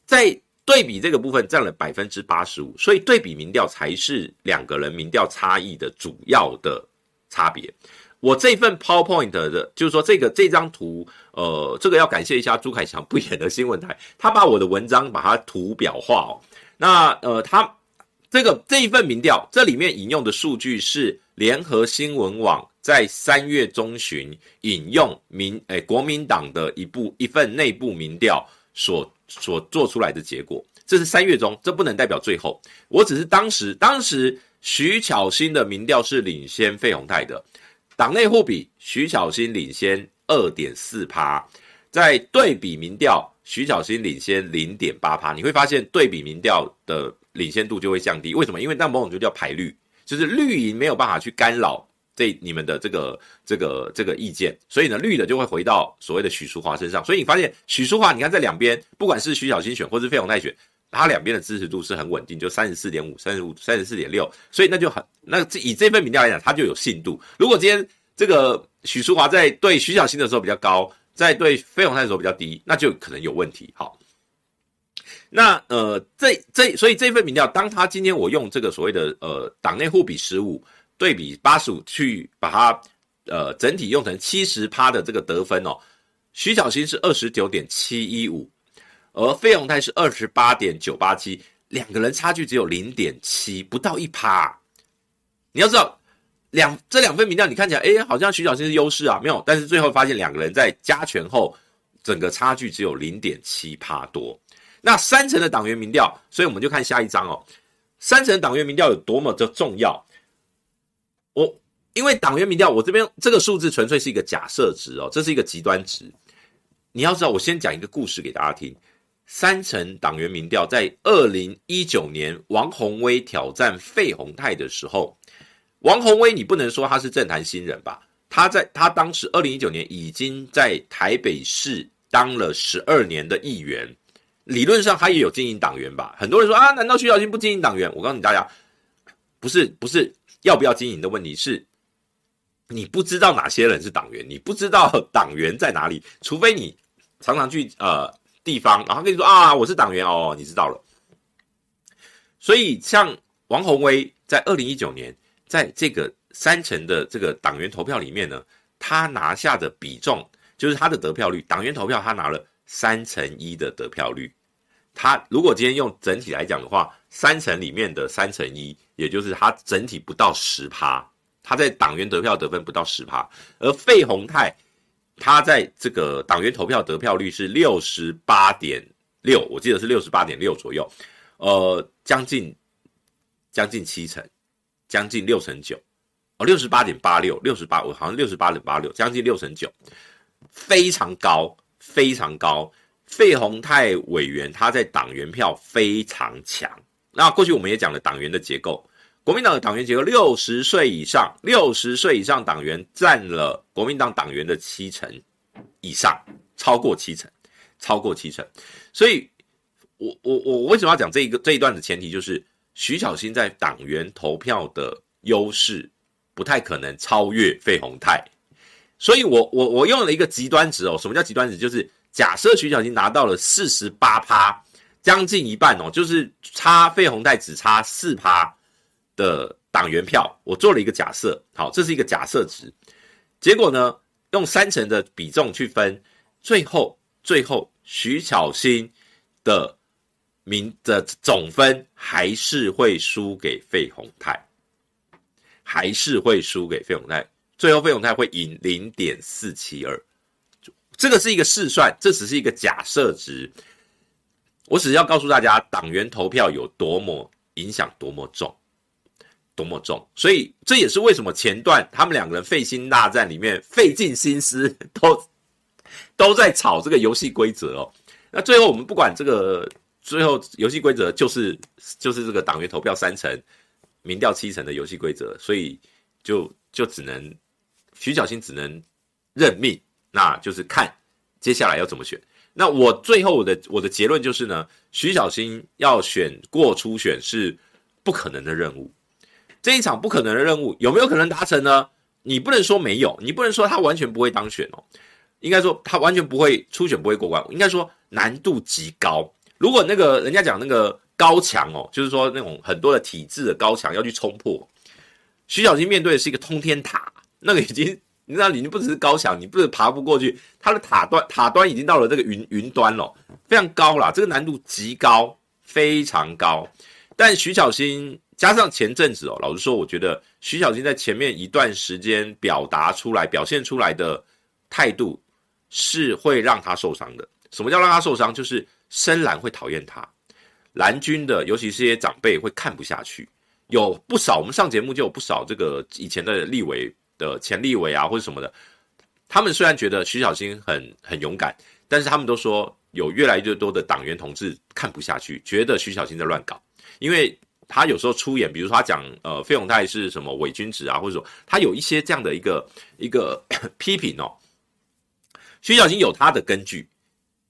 在对比这个部分占了百分之八十五，所以对比民调才是两个人民调差异的主要的差别。我这份 PowerPoint 的，就是说这个这张图，呃，这个要感谢一下朱凯翔不演的新闻台，他把我的文章把它图表化哦。那呃，他。这个这一份民调，这里面引用的数据是联合新闻网在三月中旬引用民诶国民党的一部一份内部民调所所做出来的结果。这是三月中，这不能代表最后。我只是当时当时徐巧芯的民调是领先费鸿泰的，党内互比，徐巧芯领先二点四趴，在对比民调，徐巧芯领先零点八趴，你会发现对比民调的领先度就会降低。为什么？因为那某种就叫排绿，就是绿营没有办法去干扰这你们的这个这个这个意见，所以呢，绿的就会回到所谓的许淑华身上。所以你发现许淑华，你看在两边，不管是徐小新选或是费鸿泰选。他两边的支持度是很稳定，就三十四点五、三十五、三十四点六，所以那就很那以这份民调来讲，它就有信度。如果今天这个许淑华在对徐小新的时候比较高，在对费鸿泰的时候比较低，那就可能有问题。好，那呃，这这所以这份民调，当他今天我用这个所谓的呃党内互比十五对比八十五去把它呃整体用成七十趴的这个得分哦，徐小新是二十九点七一五。而费鸿泰是二十八点九八七，两个人差距只有零点七，不到一趴。你要知道，两这两份民调，你看起来，哎，好像徐小新是优势啊，没有。但是最后发现，两个人在加权后，整个差距只有零点七趴多。那三成的党员民调，所以我们就看下一章哦。三成党员民调有多么的重要？我因为党员民调，我这边这个数字纯粹是一个假设值哦，这是一个极端值。你要知道，我先讲一个故事给大家听。三成党员民调在二零一九年王宏威挑战费鸿泰的时候，王宏威你不能说他是政坛新人吧？他在他当时二零一九年已经在台北市当了十二年的议员，理论上他也有经营党员吧？很多人说啊，难道徐巧芯不经营党员？我告诉你大家，不是不是要不要经营的问题，是你不知道哪些人是党员，你不知道党员在哪里，除非你常常去呃。地方，然后跟你说啊，我是党员哦，你知道了。所以像王鸿薇在二零一九年，在这个三成的这个党员投票里面呢，他拿下的比重就是他的得票率，党员投票他拿了三成一的得票率。他如果今天用整体来讲的话，三成里面的三成一，也就是他整体不到十趴，他在党员得票得分不到十趴，而费宏泰。他在这个党员投票得票率是六十八点六，我记得是六十八点六左右，呃，将近将近七成，将近六成九，哦，六十八点八六，六十八，我好像六十八点八六，将近六成九，非常高，非常高。费鸿泰委员他在党员票非常强，那过去我们也讲了党员的结构。国民党的党员结构，六十岁以上，六十岁以上党员占了国民党党员的七成以上，超过七成，超过七成。所以，我我我为什么要讲这一个这一段的前提，就是徐小新在党员投票的优势不太可能超越费鸿泰。所以我我我用了一个极端值哦，什么叫极端值？就是假设徐巧芯拿到了四十八趴，将近一半哦，就是差费鸿泰只差四趴。的党员票，我做了一个假设，好，这是一个假设值，结果呢，用三成的比重去分，最后最后徐巧芯的民的总分还是会输给费鸿泰，还是会输给费鸿泰，最后费永泰会赢零点四七二，这个是一个试算，这只是一个假设值，我只是要告诉大家党员投票有多么影响多么重。多么重，所以这也是为什么前段他们两个人费心大战里面费尽心思 都都在吵这个游戏规则哦。那最后我们不管这个最后游戏规则就是就是这个党员投票三成，民调七成的游戏规则，所以就就只能徐小新只能认命，那就是看接下来要怎么选。那我最后我的我的结论就是呢，徐小新要选过初选是不可能的任务。这一场不可能的任务有没有可能达成呢？你不能说没有，你不能说他完全不会当选哦。应该说他完全不会初选不会过关，应该说难度极高。如果那个人家讲那个高墙哦，就是说那种很多的体制的高墙要去冲破，徐小新面对的是一个通天塔，那个已经你知道，已经不只是高墙，你不是爬不过去，它的塔端塔端已经到了这个云云端了，非常高啦，这个难度极高，非常高。但徐小新。加上前阵子哦，老实说，我觉得徐小新在前面一段时间表达出来、表现出来的态度是会让他受伤的。什么叫让他受伤？就是深蓝会讨厌他，蓝军的，尤其是一些长辈会看不下去。有不少我们上节目就有不少这个以前的立委的前立委啊，或者什么的，他们虽然觉得徐小新很很勇敢，但是他们都说有越来越多的党员同志看不下去，觉得徐小新在乱搞，因为他有时候出演，比如说他讲呃费永泰是什么伪君子啊，或者说他有一些这样的一个一个 批评哦。徐小新有他的根据，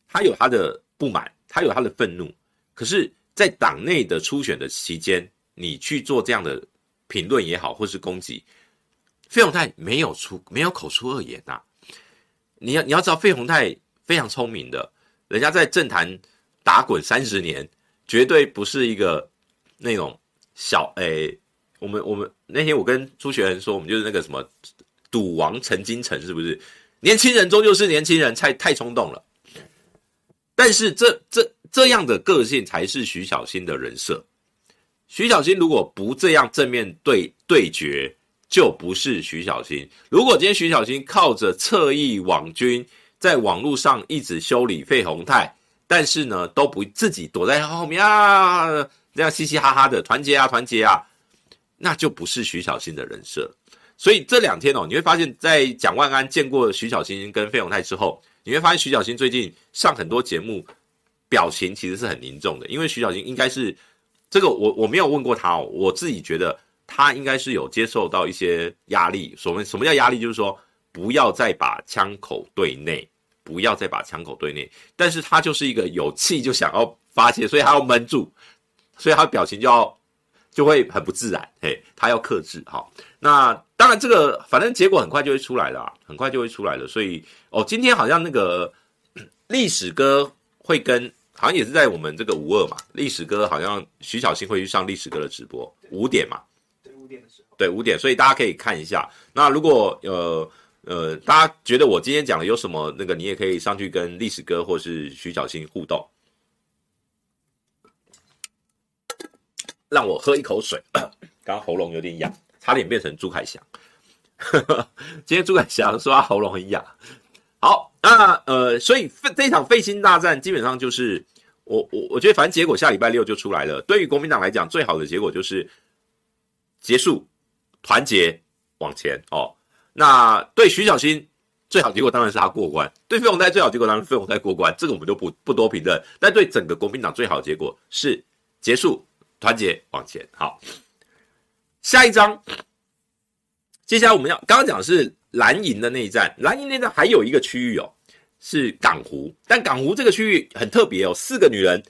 他有他的不满，他有他的愤怒，可是，在党内的初选的期间，你去做这样的评论也好，或是攻击，费鸿泰没有出没有口出恶言呐、啊。你要你要知道，费鸿泰非常聪明的，人家在政坛打滚三十年，绝对不是一个那种小诶、我们我们那天我跟朱学恒说，我们就是那个什么赌王陈金城，是不是？年轻人终究是年轻人，太太冲动了。但是这这这样的个性才是徐小新的人设。徐小新如果不这样正面对对决，就不是徐小新。如果今天徐小新靠着侧翼网军，在网络上一直修理费鸿泰，但是呢都不自己躲在后面啊，这样嘻嘻哈哈的团结啊团结啊，那就不是徐小新的人设。所以这两天哦，你会发现在蒋万安见过徐小新跟费鸿泰之后，你会发现徐小新最近上很多节目，表情其实是很凝重的。因为徐小新应该是这个，我我没有问过他哦，我自己觉得他应该是有接受到一些压力。所谓什么叫压力？就是说不要再把枪口对内，不要再把枪口对内。但是他就是一个有气就想要发泄，所以他要闷住，所以他表情就要。就会很不自然，嘿，他要克制，好，那当然这个反正结果很快就会出来了，很快就会出来了，所以哦，今天好像那个 历史哥会跟，好像也是在我们这个五二嘛，历史哥好像徐小新会去上历史哥的直播，五点嘛，对，五点，所以大家可以看一下。那如果呃呃大家觉得我今天讲的有什么那个，你也可以上去跟历史哥或是徐小新互动。让我喝一口水，刚刚喉咙有点痒，差点变成朱凯翔。今天朱凯翔说他喉咙很痒。好，那呃，所以这场废心大战基本上就是我我我觉得，反正结果下礼拜六就出来了。对于国民党来讲，最好的结果就是结束团结往前哦。那对徐小新最好结果当然是他过关，对费鸿泰最好结果当然是费鸿泰过关，这个我们就不不多评论。但对整个国民党最好的结果是结束。团结往前，好。下一章，接下来我们要刚刚讲的是蓝营的内战，蓝营内战还有一个区域哦，是港湖。但港湖这个区域很特别哦，四个女人，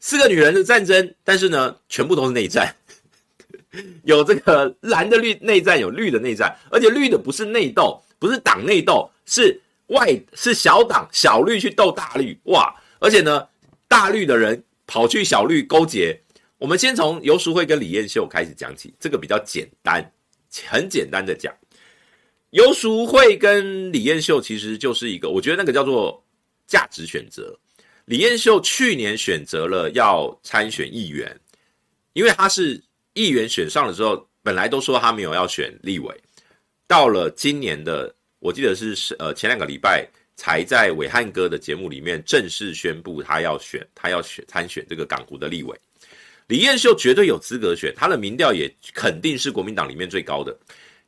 四个女人的战争，但是呢，全部都是内战。有这个蓝的绿内战，有绿的内战，而且绿的不是内斗，不是党内斗，是外是小党小绿去斗大绿，哇！而且呢，大绿的人跑去小绿勾结。我们先从游淑慧跟李彦秀开始讲起，这个比较简单，很简单的讲。游淑慧跟李彦秀其实就是一个，我觉得那个叫做价值选择。李彦秀去年选择了要参选议员，因为他是议员选上了之后，本来都说他没有要选立委，到了今年的，我记得是是呃前两个礼拜才在伟汉哥的节目里面正式宣布他要选，他要选参选这个港湖的立委。李彦秀绝对有资格选，他的民调也肯定是国民党里面最高的，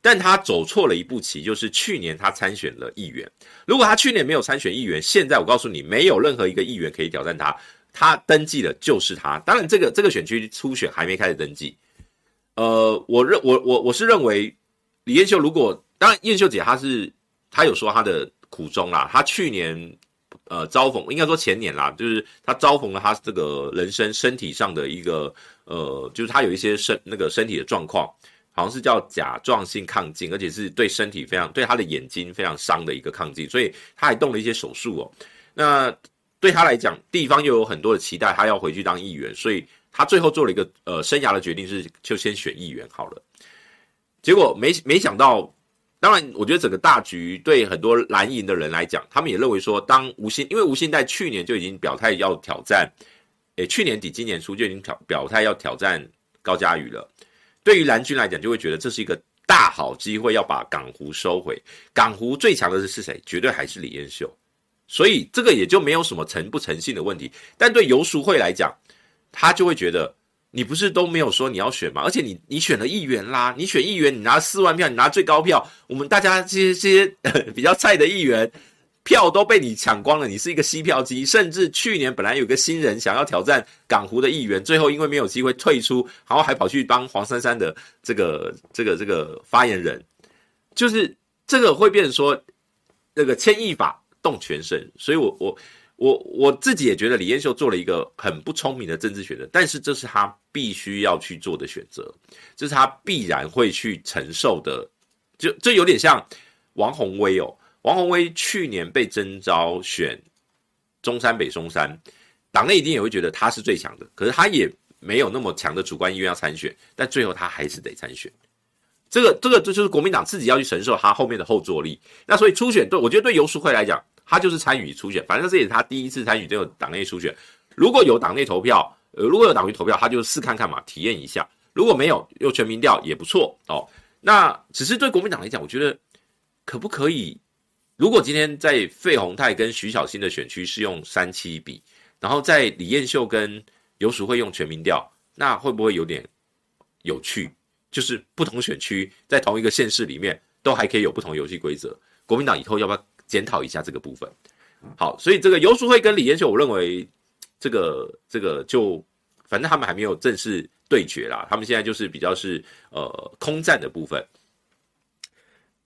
但他走错了一步棋，就是去年他参选了议员。如果他去年没有参选议员，现在我告诉你，没有任何一个议员可以挑战他。他登记的就是他。当然，这个这个选区初选还没开始登记。呃，我认我我我是认为李彦秀如果当然，彦秀姐她是她有说她的苦衷啦，她去年。呃，遭逢应该说前年啦，就是她遭逢了她这个人生身体上的一个呃，就是她有一些身那个身体的状况，好像是叫甲状腺亢进，而且是对身体非常对她的眼睛非常伤的一个亢进，所以她还动了一些手术哦。那对他来讲，地方又有很多的期待，他要回去当议员，所以他最后做了一个呃生涯的决定是就先选议员好了。结果没没想到。当然，我觉得整个大局对很多蓝营的人来讲，他们也认为说，当吴欣，因为吴欣岱去年就已经表态要挑战，诶，去年底今年初就已经表表态要挑战高嘉瑜了。对于蓝军来讲，就会觉得这是一个大好机会，要把港湖收回。港湖最强的是谁？绝对还是李彦秀，所以这个也就没有什么诚不诚信的问题。但对游淑慧来讲，他就会觉得。你不是都没有说你要选吗？而且你你选了议员啦，你选议员，你拿四万票，你拿最高票，我们大家这些这些 比较菜的议员，票都被你抢光了，你是一个吸票机。甚至去年本来有个新人想要挑战港湖的议员，最后因为没有机会退出，然后还跑去当黄珊珊的这个这个这个发言人，就是这个会变成说那个牵一发动全身。所以我我我我自己也觉得李彦秀做了一个很不聪明的政治选择，但是这是他必须要去做的选择，这是他必然会去承受的。就这有点像王鸿薇哦。王鸿薇去年被征召选中山北松山，党内一定也会觉得他是最强的，可是他也没有那么强的主观意愿要参选，但最后他还是得参选。这个这个这就是国民党自己要去承受他后面的后坐力。那所以初选对我觉得对游淑慧来讲，他就是参与初选，反正这也是他第一次参与这个党内初选。如果有党内投票，呃，如果有党内投票，他就试看看嘛，体验一下。如果没有，又全民调也不错哦。那只是对国民党来讲，我觉得可不可以？如果今天在费鸿泰跟徐小新的选区是用三七比，然后在李彦秀跟游淑慧用全民调，那会不会有点有趣？就是不同选区在同一个县市里面都还可以有不同游戏规则。国民党以后要不要检讨一下这个部分？好，所以这个游淑慧跟李彦秀，我认为这个这个就反正他们还没有正式对决啦，他们现在就是比较是呃空战的部分。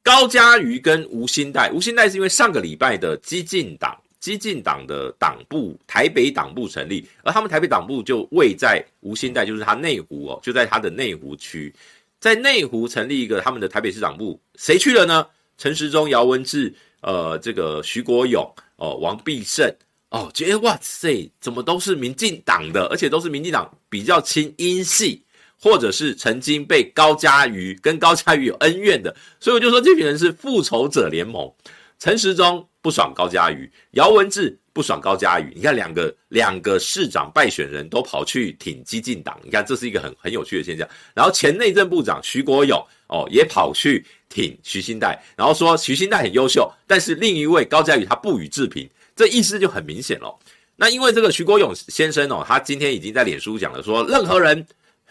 高嘉瑜跟吴新代，吴新代是因为上个礼拜的激进党，激进党的党部台北党部成立，而他们台北党部就位在吴新代，就是他内湖哦，就在他的内湖区，在内湖成立一个他们的台北市党部，谁去了呢？陈时中、姚文智，呃，这个徐国勇，哦、王必胜，哦，觉得哇塞，怎么都是民进党的，而且都是民进党比较亲英系。或者是曾经被高嘉瑜跟高嘉瑜有恩怨的，所以我就说这群人是复仇者联盟。陈时中不爽高嘉瑜，姚文智不爽高嘉瑜。你看两个两个市长败选人都跑去挺激进党，你看这是一个很很有趣的现象。然后前内政部长徐国勇哦也跑去挺徐新代，然后说徐新代很优秀，但是另一位高嘉瑜他不予置评，这意思就很明显了。那因为这个徐国勇先生哦，他今天已经在脸书讲了说，任何人。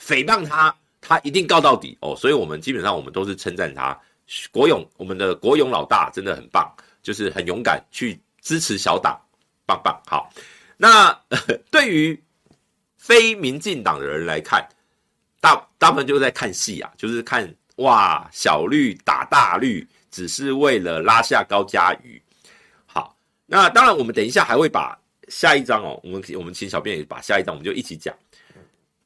诽谤他，他一定告到底哦，所以我们基本上我们都是称赞他。国勇，我们的国勇老大真的很棒，就是很勇敢去支持小党，棒棒。好，那 对于非民进党的人来看，大大部分就在看戏啊，就是看哇小绿打大绿，只是为了拉下高嘉瑜。好，那当然我们等一下还会把下一章哦，我们我们请小编也把下一章我们就一起讲。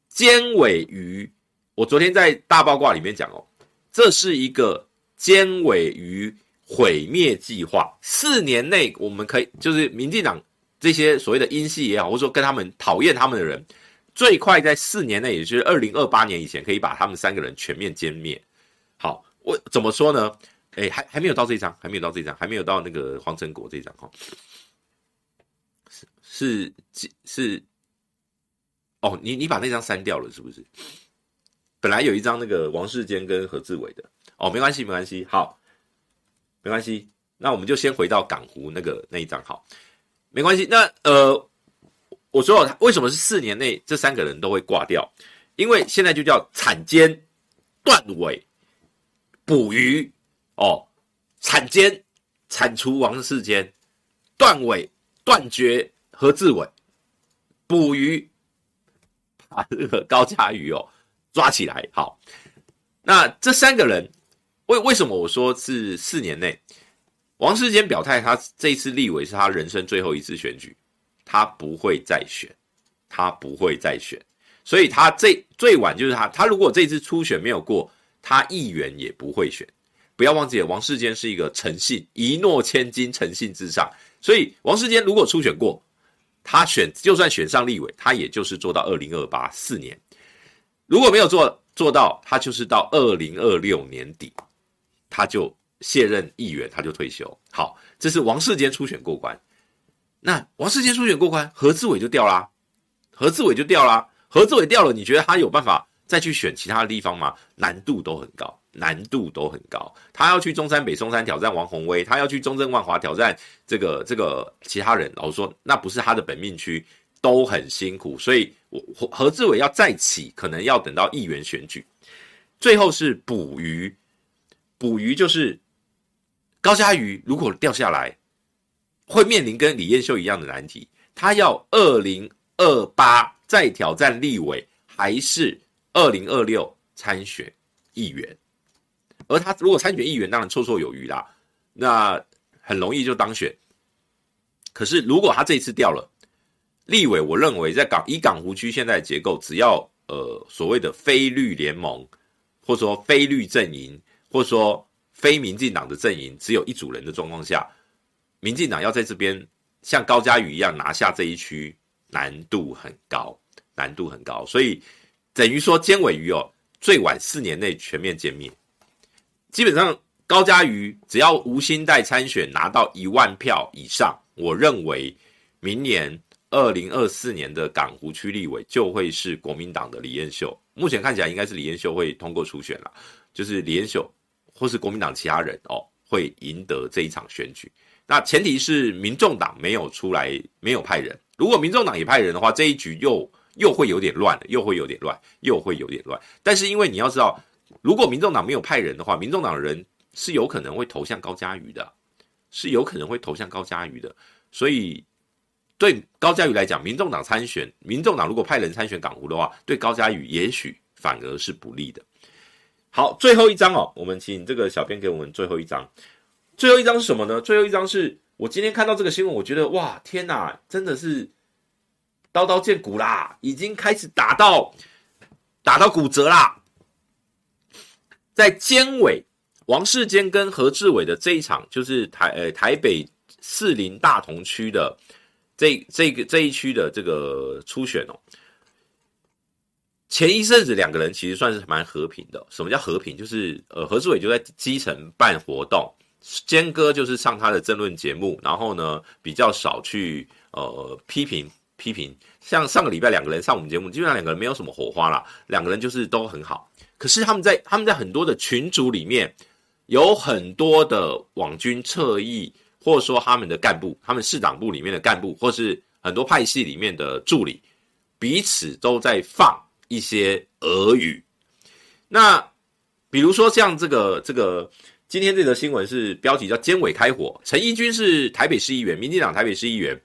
尖尾鱼，我昨天在大八卦里面讲哦，这是一个尖尾鱼毁灭计划。四年内，我们可以就是民进党这些所谓的英系也好，或者说跟他们讨厌他们的人，最快在四年内，也就是二零二八年以前，可以把他们三个人全面歼灭。好，我怎么说呢？哎，还还没有到这一章，还没有到这一章，还没有到那个黄成国这一章哈。是是是。是哦，你你把那张删掉了是不是？本来有一张那个王世坚跟何志伟的哦，没关系没关系，好，没关系，那我们就先回到港湖那个那一张好，没关系。那呃，我说为什么是四年内这三个人都会挂掉？因为现在就叫铲奸断尾捕鱼哦，铲奸铲除王世坚，断尾断绝何志伟，捕鱼。把这个高嘉瑜哦抓起来，好，那这三个人为为什么我说是四年内？王世坚表态，他这次立委是他人生最后一次选举，他不会再选，他不会再选，所以他这最晚就是他，他如果这次初选没有过，他议员也不会选。不要忘记，王世坚是一个诚信，一诺千金，诚信至上，所以王世坚如果初选过。他选就算选上立委，他也就是做到二零二八四年，如果没有做做到，他就是到二零二六年底，他就卸任议员，他就退休。好，这是王世坚初选过关。那王世坚初选过关，何志伟就掉啦，何志伟就掉啦，何志伟掉了，你觉得他有办法再去选其他的地方吗？难度都很高。难度都很高，他要去中山北松山挑战王鸿薇，他要去中正万华挑战这个这个其他人，老实说那不是他的本命区，都很辛苦，所以我何志伟要再起，可能要等到议员选举。最后是捕鱼，捕鱼就是高嘉瑜如果掉下来，会面临跟李彦秀一样的难题，他要二零二八再挑战立委，还是二零二六参选议员？而他如果参选议员，当然绰绰有余啦，那很容易就当选。可是如果他这一次掉了立委，我认为在港以港湖区现在的结构，只要呃所谓的非绿联盟，或者说非绿阵营，或者说非民进党的阵营，只有一组人的状况下，民进党要在这边像高嘉瑜一样拿下这一区，难度很高，难度很高。所以等于说，尖尾鱼哦，最晚四年内全面歼灭。基本上，高嘉瑜只要吴欣岱参选拿到一万票以上，我认为明年。二零二四年的港湖区立委就会是国民党的李彦秀，目前看起来应该是李彦秀会通过初选了，就是李彦秀或是国民党其他人哦会赢得这一场选举。那前提是民众党没有出来，没有派人。如果民众党也派人的话，这一局又又会有点乱了，又会有点乱，又会有点乱。但是因为你要知道，如果民众党没有派人的话，民众党的人是有可能会投向高嘉瑜的，是有可能会投向高嘉瑜的，所以。对高嘉瑜来讲，民众党参选，民众党如果派人参选港湖的话，对高嘉瑜也许反而是不利的。好，最后一张哦，我们请这个小编给我们最后一张。最后一张是什么呢？最后一张是我今天看到这个新闻，我觉得哇，天哪，真的是刀刀见骨啦，已经开始打到打到骨折啦。在监委王世坚跟何志伟的这一场，就是台呃台北士林大同区的。这这个这一区的这个初选哦，前一阵子两个人其实算是蛮和平的。什么叫和平？就是呃，何志伟就在基层办活动，坚哥就是上他的政论节目，然后呢比较少去呃批评批评。像上个礼拜两个人上我们节目，基本上两个人没有什么火花啦，两个人就是都很好。可是他们在他们在很多的群组里面，有很多的网军侧翼。或者说他们的干部，他们市党部里面的干部，或是很多派系里面的助理，彼此都在放一些俄语。那比如说像这个这个今天这则新闻是标题叫“监委开火”，陈怡君是台北市议员，民进党台北市议员，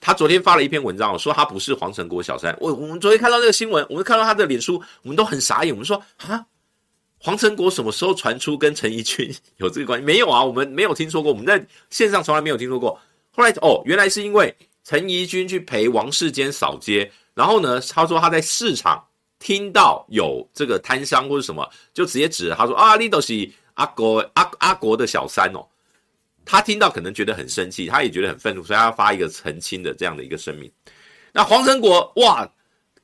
他昨天发了一篇文章，说他不是黄成国小三。我我们昨天看到那个新闻，我们看到他的脸书，我们都很傻眼，我们说啊。黄成国什么时候传出跟陈怡君 有这个关系？没有啊，我们没有听说过，我们在线上从来没有听说过。后来哦，原来是因为陈怡君去陪王世坚扫街，然后呢，他说他在市场听到有这个摊商或者什么，就直接指他说啊，你都是阿国阿阿国的小三哦。他听到可能觉得很生气，他也觉得很愤怒，所以他要发一个澄清的这样的一个声明。那黄成国哇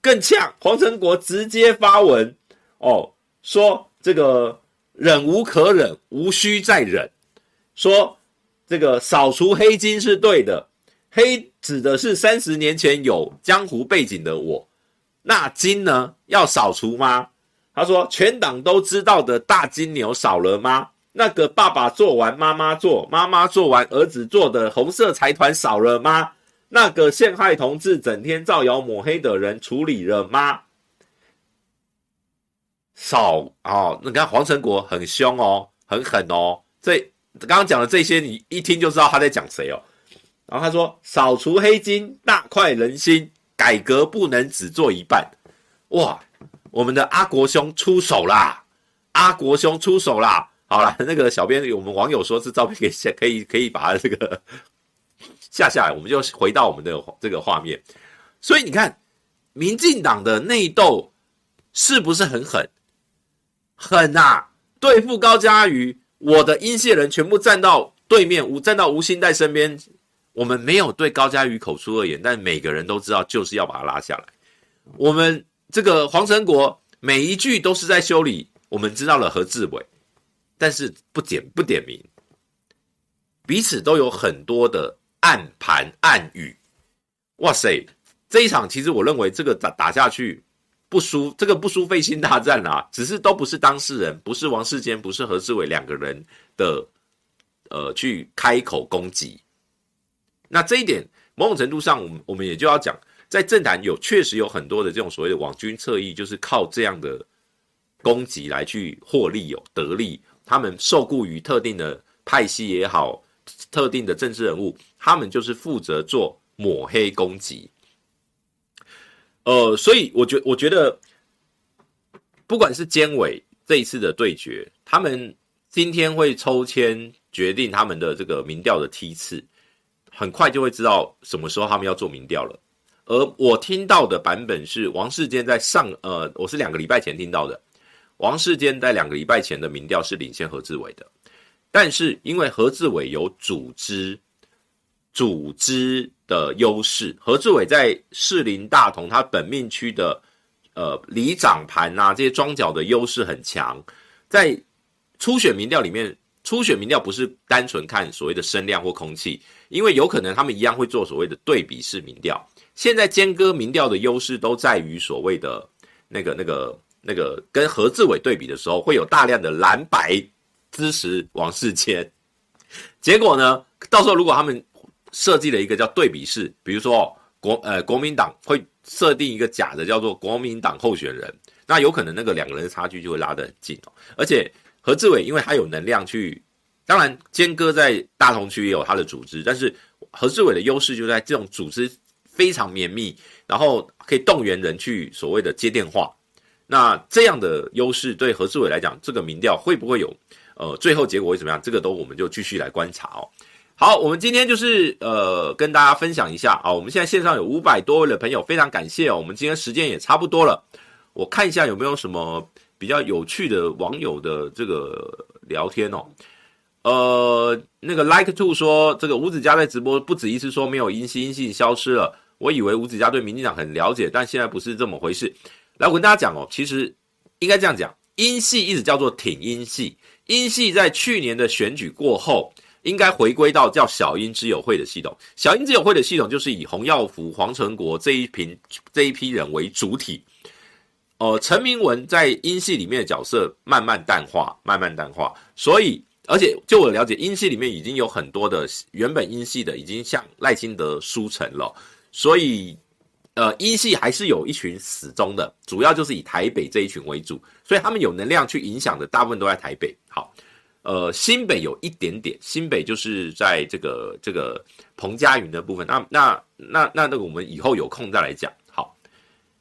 更呛，黄成国直接发文哦说。这个忍无可忍，无需再忍。说这个扫除黑金是对的，黑指的是三十年前有江湖背景的我，那金呢？要扫除吗？他说全党都知道的大金牛少了吗？那个爸爸做完妈妈做，妈妈做完儿子做的红色财团少了吗？那个陷害同志、整天造谣抹黑的人处理了吗？少哦，你看黄成国很凶哦，很狠哦。这刚刚讲的这些，你一听就知道他在讲谁哦。然后他说：“扫除黑金，大快人心，改革不能只做一半。”哇，我们的阿国兄出手啦！阿国兄出手啦！好了，那个小编，我们网友说是照片可以下，可以可以把它这个下下来，我们就回到我们的这个画面。所以你看，民进党的内斗是不是很狠？狠呐、啊！对付高嘉瑜，我的英系人全部站到对面，吴站到吴欣岱身边。我们没有对高嘉瑜口出恶言，但每个人都知道，就是要把他拉下来。我们这个黄成国每一句都是在修理，我们知道了何志伟，但是不点不点名，彼此都有很多的暗盘暗语。哇塞，这一场其实我认为这个打打下去。不输，这个不输费心大战啊，只是都不是当事人，不是王世坚，不是何志伟两个人的，呃，去开口攻击。那这一点，某种程度上，我们我们也就要讲，在政坛有确实有很多的这种所谓的网军侧翼，就是靠这样的攻击来去获利有得利，他们受雇于特定的派系也好，特定的政治人物，他们就是负责做抹黑攻击。呃，所以我觉我觉得，不管是监委这一次的对决，他们今天会抽签决定他们的这个民调的梯次，很快就会知道什么时候他们要做民调了。而我听到的版本是王世坚在上，呃，我是两个礼拜前听到的，王世坚在两个礼拜前的民调是领先何志伟的，但是因为何志伟有组织。组织的优势，何志伟在士林大同他本命区的呃里长盘啊这些庄脚的优势很强，在初选民调里面，初选民调不是单纯看所谓的声量或空气，因为有可能他们一样会做所谓的对比式民调。现在尖哥民调的优势都在于所谓的那个那个那个跟何志伟对比的时候，会有大量的蓝白支持王世坚，结果呢，到时候如果他们设计了一个叫对比式，比如说国呃国民党会设定一个假的叫做国民党候选人，那有可能那个两个人的差距就会拉得很近哦。而且何志伟因为他有能量去，当然坚哥在大同区也有他的组织，但是何志伟的优势就在这种组织非常绵密，然后可以动员人去所谓的接电话。那这样的优势对何志伟来讲，这个民调会不会有呃最后结果会怎么样？这个都我们就继续来观察哦。好，我们今天就是呃跟大家分享一下啊，我们现在线上有五百多位的朋友，非常感谢哦。我们今天时间也差不多了，我看一下有没有什么比较有趣的网友的这个聊天哦。呃，那个 Like To 说，这个吴子嘉在直播不止一次说没有音信，音信消失了。我以为吴子嘉对民进党很了解，但现在不是这么回事。来，我跟大家讲哦，其实应该这样讲，英系一直叫做挺英系，英系在去年的选举过后。应该回归到叫小英之友会的系统，小英之友会的系统就是以洪耀福、黄成国这一批这一批人为主体。呃，陈明文在英系里面的角色慢慢淡化，慢慢淡化。所以，而且就我了解，英系里面已经有很多的原本英系的已经向赖清德输成了。所以，呃，一系还是有一群死忠的，主要就是以台北这一群为主，所以他们有能量去影响的大部分都在台北。好。呃，新北有一点点，新北就是在这个这个彭佳云的部分。那那那那那个，我们以后有空再来讲。好，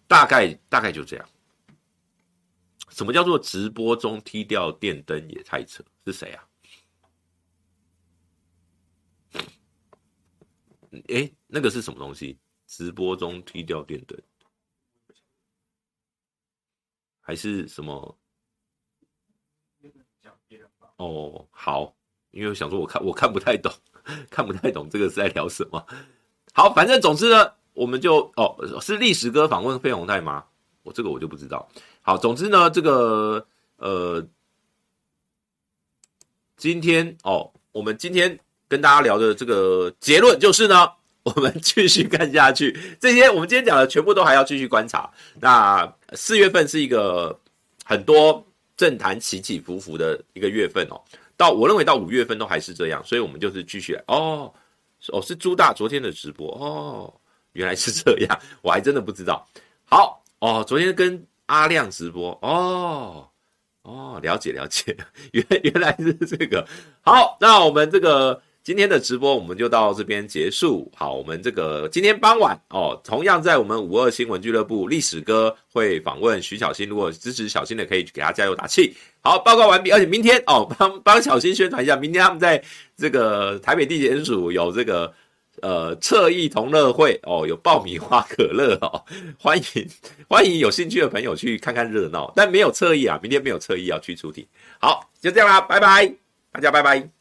大概大概就这样。什么叫做直播中踢掉电灯也太扯？是谁啊？诶，那个是什么东西？直播中踢掉电灯，还是什么？哦，好，因为我想说，我看我看不太懂，看不太懂这个是在聊什么。好，反正总之呢，我们就哦，是历史哥访问费鸿泰吗？我这个我就不知道。好，总之呢，这个呃，今天哦，我们今天跟大家聊的这个结论就是呢，我们继续看下去，这些我们今天讲的全部都还要继续观察。那四月份是一个很多。政坛起起伏伏的一个月份哦，到我认为到五月份都还是这样，所以我们就是继续哦哦，是朱大昨天的直播哦，原来是这样，我还真的不知道。好哦，昨天跟阿亮直播哦哦，了解了解，原原来是这个。好，那我们这个。今天的直播我们就到这边结束。好，我们这个今天傍晚哦，同样在我们五二新闻俱乐部，历史哥会访问徐小新。如果支持小新的，可以给他加油打气。好，报告完毕。而且明天哦，帮 帮小新宣传一下，明天他们在这个台北地检署有这个呃侧翼同乐会哦，有爆米花可乐哦，欢迎欢迎有兴趣的朋友去看看热闹。但没有侧翼啊，明天没有侧翼要去出庭。好，就这样啦，拜拜，大家拜拜。